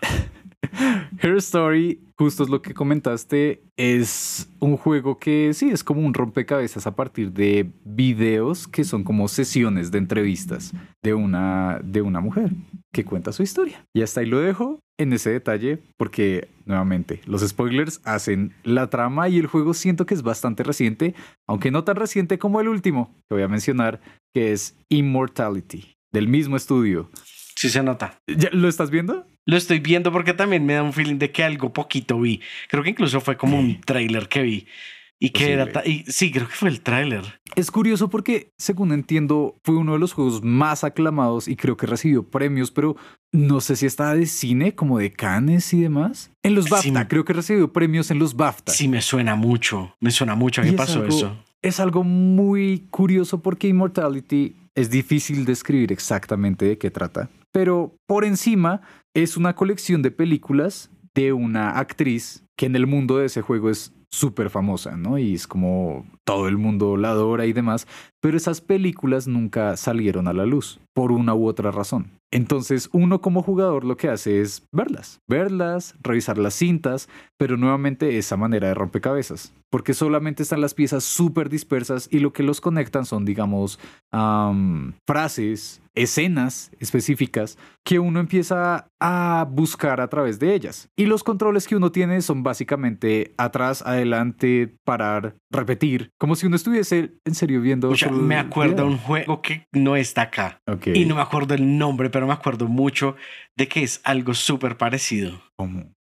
Her Story, justo es lo que comentaste, es un juego que sí, es como un rompecabezas a partir de videos que son como sesiones de entrevistas de una, de una mujer que cuenta su historia. Y hasta ahí lo dejo en ese detalle porque, nuevamente, los spoilers hacen la trama y el juego siento que es bastante reciente, aunque no tan reciente como el último que voy a mencionar, que es Immortality, del mismo estudio. Sí se nota. ¿Ya ¿Lo estás viendo? Lo estoy viendo porque también me da un feeling de que algo poquito vi. Creo que incluso fue como un trailer que vi. Y que era... Posible. y, sí, creo que fue el tráiler. Es curioso porque, según entiendo, fue uno de los juegos más aclamados y creo que recibió premios, pero no sé si está de cine, como de Cannes y demás. En los Sí, BAFTA, me- creo que recibió premios en los BAFTA. Sí, me suena mucho. Me suena mucho. ¿A Y qué es pasó algo- eso? Es algo muy curioso porque Immortality es difícil describir exactamente de qué trata. pero por encima es una colección de películas de una actriz que en el mundo de ese juego es súper famosa, ¿no? Y es como todo el mundo la adora y demás, pero esas películas nunca salieron a la luz por una u otra razón. Entonces uno como jugador lo que hace es verlas, verlas, revisar las cintas, pero nuevamente esa manera de rompecabezas, porque solamente están las piezas súper dispersas y lo que los conectan son, digamos, frases, escenas específicas que uno empieza a buscar a través de ellas. Y los controles que uno tiene son básicamente atrás, adelante, parar, repetir, como si uno estuviese en serio viendo. me acuerdo de un juego que no está acá. Y no me acuerdo el nombre, pero me acuerdo mucho de que es algo súper parecido.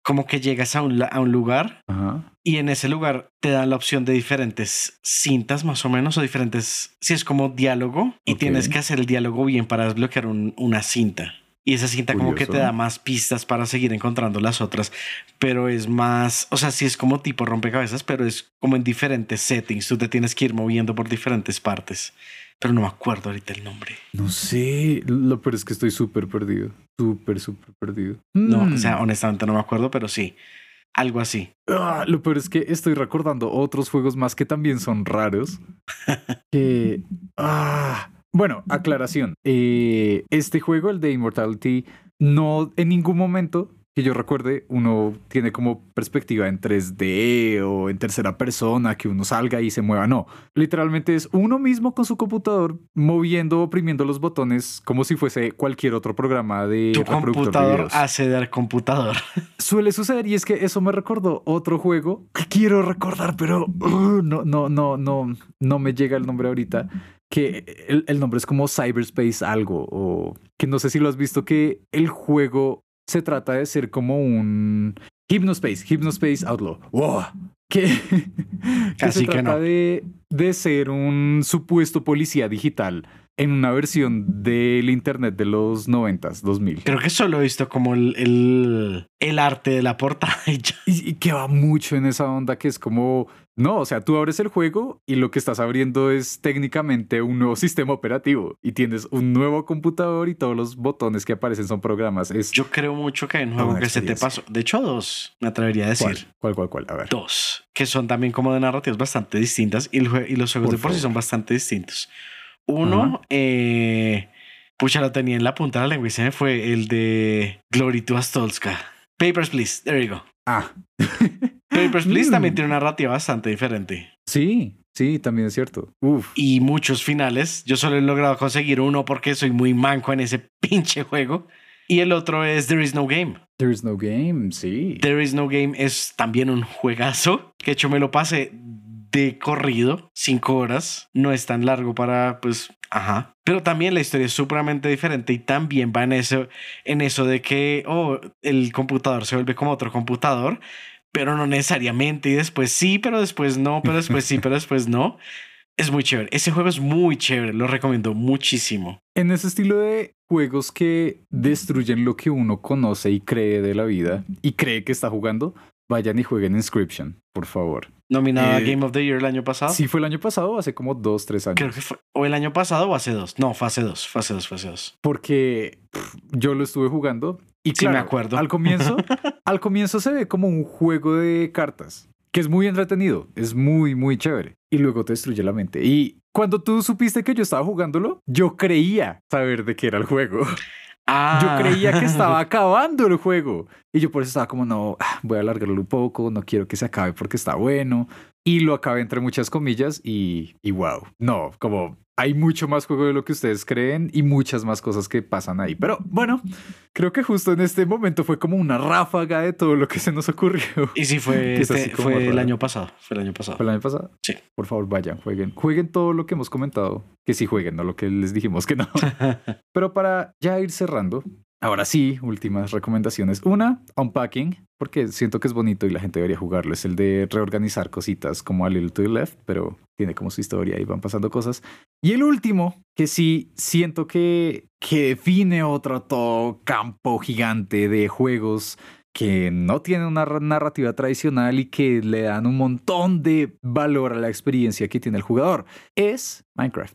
Como que llegas a un, a un lugar y en ese lugar te dan la opción de diferentes cintas más o menos o diferentes, si es como diálogo y tienes que hacer el diálogo bien para desbloquear una cinta. Y esa cinta como que te da más pistas para seguir encontrando las otras, pero es más, o sea, sí es como tipo rompecabezas, pero es como en diferentes settings, tú te tienes que ir moviendo por diferentes partes, pero no me acuerdo ahorita el nombre. No sé, lo peor es que estoy súper perdido, súper, súper perdido. No, o sea, mm. honestamente no me acuerdo, pero sí, algo así. Ah, lo peor es que estoy recordando otros juegos más que también son raros, que... Ah, bueno, aclaración. Eh, este juego, el de Immortality, no en ningún momento que yo recuerde, uno tiene como perspectiva en 3D o en tercera persona, que uno salga y se mueva. No, literalmente es uno mismo con su computador moviendo, oprimiendo los botones como si fuese cualquier otro programa de tu computador hace del computador. Suele suceder y es que eso me recordó otro juego que quiero recordar, pero uh, no, no, no, no, no me llega el nombre ahorita que el, el, nombre es como Cyberspace algo, o que no sé si lo has visto, que el juego se trata de ser como un Hypnospace, Hypnospace Outlaw. ¡Wow! Que, se trata de, de ser un supuesto policía digital en una versión del internet de los 90 2000. Creo que solo he visto como el, el, arte de la portada. Y, que va mucho en esa onda que es como, no, o sea, tú abres el juego y lo que estás abriendo es técnicamente un nuevo sistema operativo y tienes un nuevo computador y todos los botones que aparecen son programas. Es Yo creo mucho que hay un juego que se te pasó. De hecho, dos, me atrevería a decir. ¿Cuál, cuál, cuál? A ver. Dos, que son también como de narrativas bastante distintas y, y los juegos de por sí son bastante distintos. Uno, eh, pucha, lo tenía en la punta de la lengua y se me fue el de Glory to Astolska. Papers, Please. There you go. Ah. Papers, Please también mm. tiene una narrativa bastante diferente. Sí, sí, también es cierto. Uf. Y muchos finales. Yo solo he logrado conseguir uno porque soy muy manco en ese pinche juego. Y el otro es There is no game. There is no game, sí. There is no game es también un juegazo que hecho me lo pasé de corrido, cinco horas, no es tan largo para, pues, ajá. Pero también la historia es supremamente diferente y también va en eso, en eso de que, oh, el computador se vuelve como otro computador, pero no necesariamente, y después sí, pero después no, pero después sí, pero después no. Es muy chévere. Ese juego es muy chévere, lo recomiendo muchísimo. En ese estilo de juegos que destruyen lo que uno conoce y cree de la vida y cree que está jugando, vayan y jueguen Inscription, por favor. Nominada eh, Game of the Year el año pasado. Sí, fue el año pasado, hace como dos, tres años. Creo que fue. O el año pasado o hace dos. No, fue hace dos, fue hace dos, fue hace dos. Porque yo lo estuve jugando y claro, me acuerdo. Al comienzo, al comienzo se ve como un juego de cartas que es muy entretenido, es muy, muy chévere. Y luego te destruye la mente. Y cuando tú supiste que yo estaba jugándolo, yo creía saber de qué era el juego. Yo ah. creía que estaba acabando el juego. Y yo por eso estaba como, no, ah, voy a alargarlo un poco, no quiero que se acabe porque está bueno. Y lo acabé entre muchas comillas y, y wow, no, como hay mucho más juego de lo que ustedes creen y muchas más cosas que pasan ahí. Pero bueno, creo que justo en este momento fue como una ráfaga de todo lo que se nos ocurrió. Y sí, fue, este, fue el año pasado. Fue el año pasado. ¿Fue el año pasado? Sí. Por favor, vayan, jueguen. Jueguen todo lo que hemos comentado. Que sí jueguen, no lo que les dijimos que no. Pero para ya ir cerrando, Ahora sí, últimas recomendaciones. Una, Unpacking, porque siento que es bonito y la gente debería jugarlo. Es el de reorganizar cositas como a Little to the Left, pero tiene como su historia y van pasando cosas. Y el último, que sí siento que, que define otro todo campo gigante de juegos que no tienen una narrativa tradicional y que le dan un montón de valor a la experiencia que tiene el jugador, es Minecraft.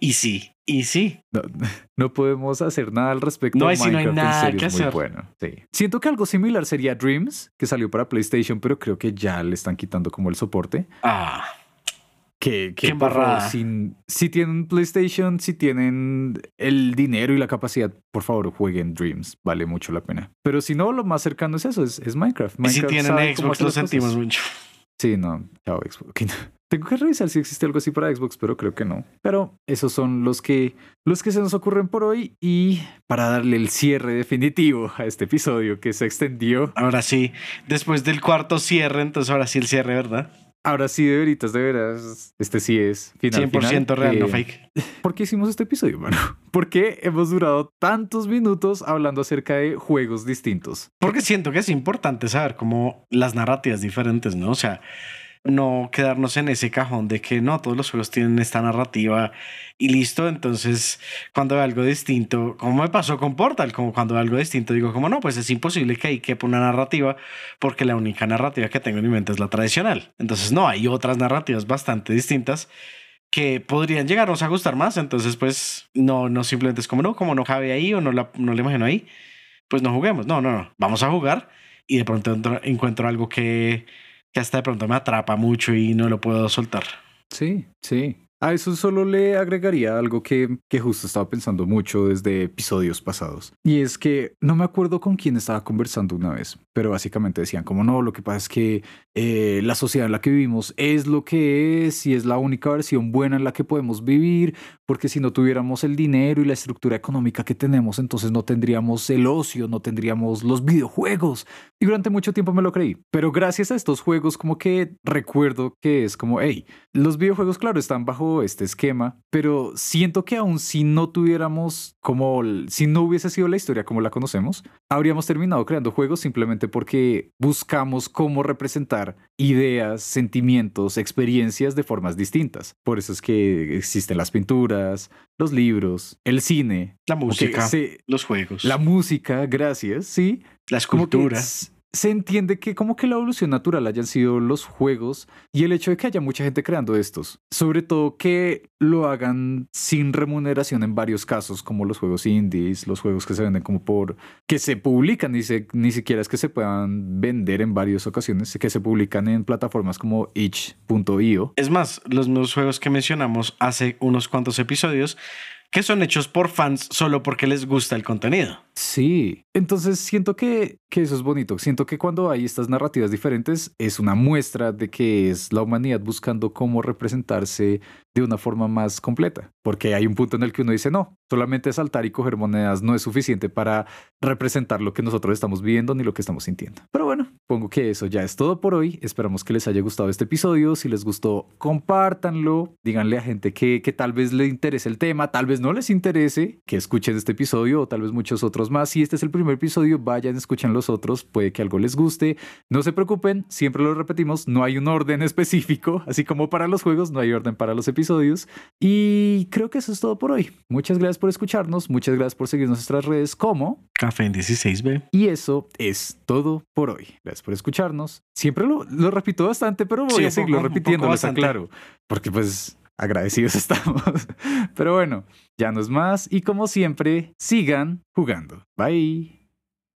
Y sí, y sí. No, no podemos hacer nada al respecto. No hay- sí, no hay Minecraft nada serio que es muy hacer. bueno. Sí. Siento que algo similar sería Dreams, que salió para PlayStation, pero creo que ya le están quitando como el soporte. Ah, Que, que Qué favor, embarrada. si, si tienen PlayStation, si tienen el dinero y la capacidad, por favor, jueguen Dreams. Vale mucho la pena. Pero si no, lo más cercano es eso, es, es Minecraft. y si Minecraft tienen Xbox lo sentimos mucho. Sí, no, chao Xbox. Tengo que revisar si existe algo así para Xbox, pero creo que no. Pero esos son los que, los que se nos ocurren por hoy. Y para darle el cierre definitivo a este episodio que se extendió, Ahora sí, después del cuarto cierre, entonces ahora sí el cierre, ¿verdad? ahora sí de veritas, de veras, este sí es final. 100% final. real, no Eh, fake. ¿Por qué hicimos este episodio, mano? ¿Por qué hemos durado tantos minutos hablando acerca de juegos distintos? Porque siento que es importante saber cómo las narrativas diferentes, ¿no? O sea, no quedarnos en ese cajón de que no, todos los juegos tienen esta narrativa y listo. Entonces, cuando veo algo distinto, como me pasó con Portal, como cuando veo algo distinto, digo, como no, pues es imposible que ahí quepa una narrativa porque la única narrativa que tengo en mi mente es la tradicional. Entonces, no, hay otras narrativas bastante distintas que podrían llegarnos a gustar más. Entonces, pues, no, no simplemente es como no, como no cabe ahí o no la, no la imagino ahí, pues no juguemos. No, no, no. Vamos a jugar y de pronto entro- encuentro algo que, que hasta de pronto me atrapa mucho y no lo puedo soltar. Sí, sí. A eso solo le agregaría algo que, que justo estaba pensando mucho desde episodios pasados. Y es que no me acuerdo con quién estaba conversando una vez, pero básicamente decían como no, lo que pasa es que eh, la sociedad en la que vivimos es lo que es y es la única versión buena en la que podemos vivir, porque si no tuviéramos el dinero y la estructura económica que tenemos, entonces no tendríamos el ocio, no tendríamos los videojuegos. Y durante mucho tiempo me lo creí, pero gracias a estos juegos como que recuerdo que es como, hey, los videojuegos, claro, están bajo este esquema, pero siento que aún si no tuviéramos como, si no hubiese sido la historia como la conocemos, habríamos terminado creando juegos simplemente porque buscamos cómo representar ideas, sentimientos, experiencias de formas distintas. Por eso es que existen las pinturas, los libros, el cine, La música, se- los juegos, la música, gracias, sí, la como que escultura. s- se entiende que como que la evolución natural hayan sido los juegos y el hecho de que haya mucha gente creando estos, sobre todo que lo hagan sin remuneración en varios casos, como los juegos indies, los juegos que se venden como por que se publican ni, ni siquiera es que se puedan vender en varias ocasiones, que se publican en plataformas como itch.io. Es más, los mismos juegos que mencionamos hace unos cuantos episodios que son hechos por fans solo porque les gusta el contenido. Sí, entonces siento que, que eso es bonito. Siento que cuando hay estas narrativas diferentes es una muestra de que es la humanidad buscando cómo representarse de una forma más completa. Porque hay un punto en el que uno dice, no, solamente saltar y coger monedas no es suficiente para representar lo que nosotros estamos viendo ni lo que estamos sintiendo. Pero bueno, pongo que eso ya es todo por hoy. Esperamos que les haya gustado este episodio. Si les gustó, compártanlo. Díganle a gente que, que tal vez le interese el tema, tal vez no les interese, que escuchen este episodio o tal vez muchos otros más. Si este es el primer episodio, vayan, escuchen los otros. Puede que algo les guste. No se preocupen, siempre lo repetimos, no hay un orden específico. Así como para los juegos, no hay orden para los episodios. Y creo que eso es todo por hoy. Muchas gracias por escucharnos. Muchas gracias por seguirnos en nuestras redes como Café en 16B. y eso es todo por hoy. Gracias por escucharnos. Siempre lo, lo repito bastante, pero voy Sí, a seguirlo poco, repitiendo, les aclaro. Porque pues agradecidos estamos. Pero bueno, ya no es más. Y como siempre, sigan jugando. Bye.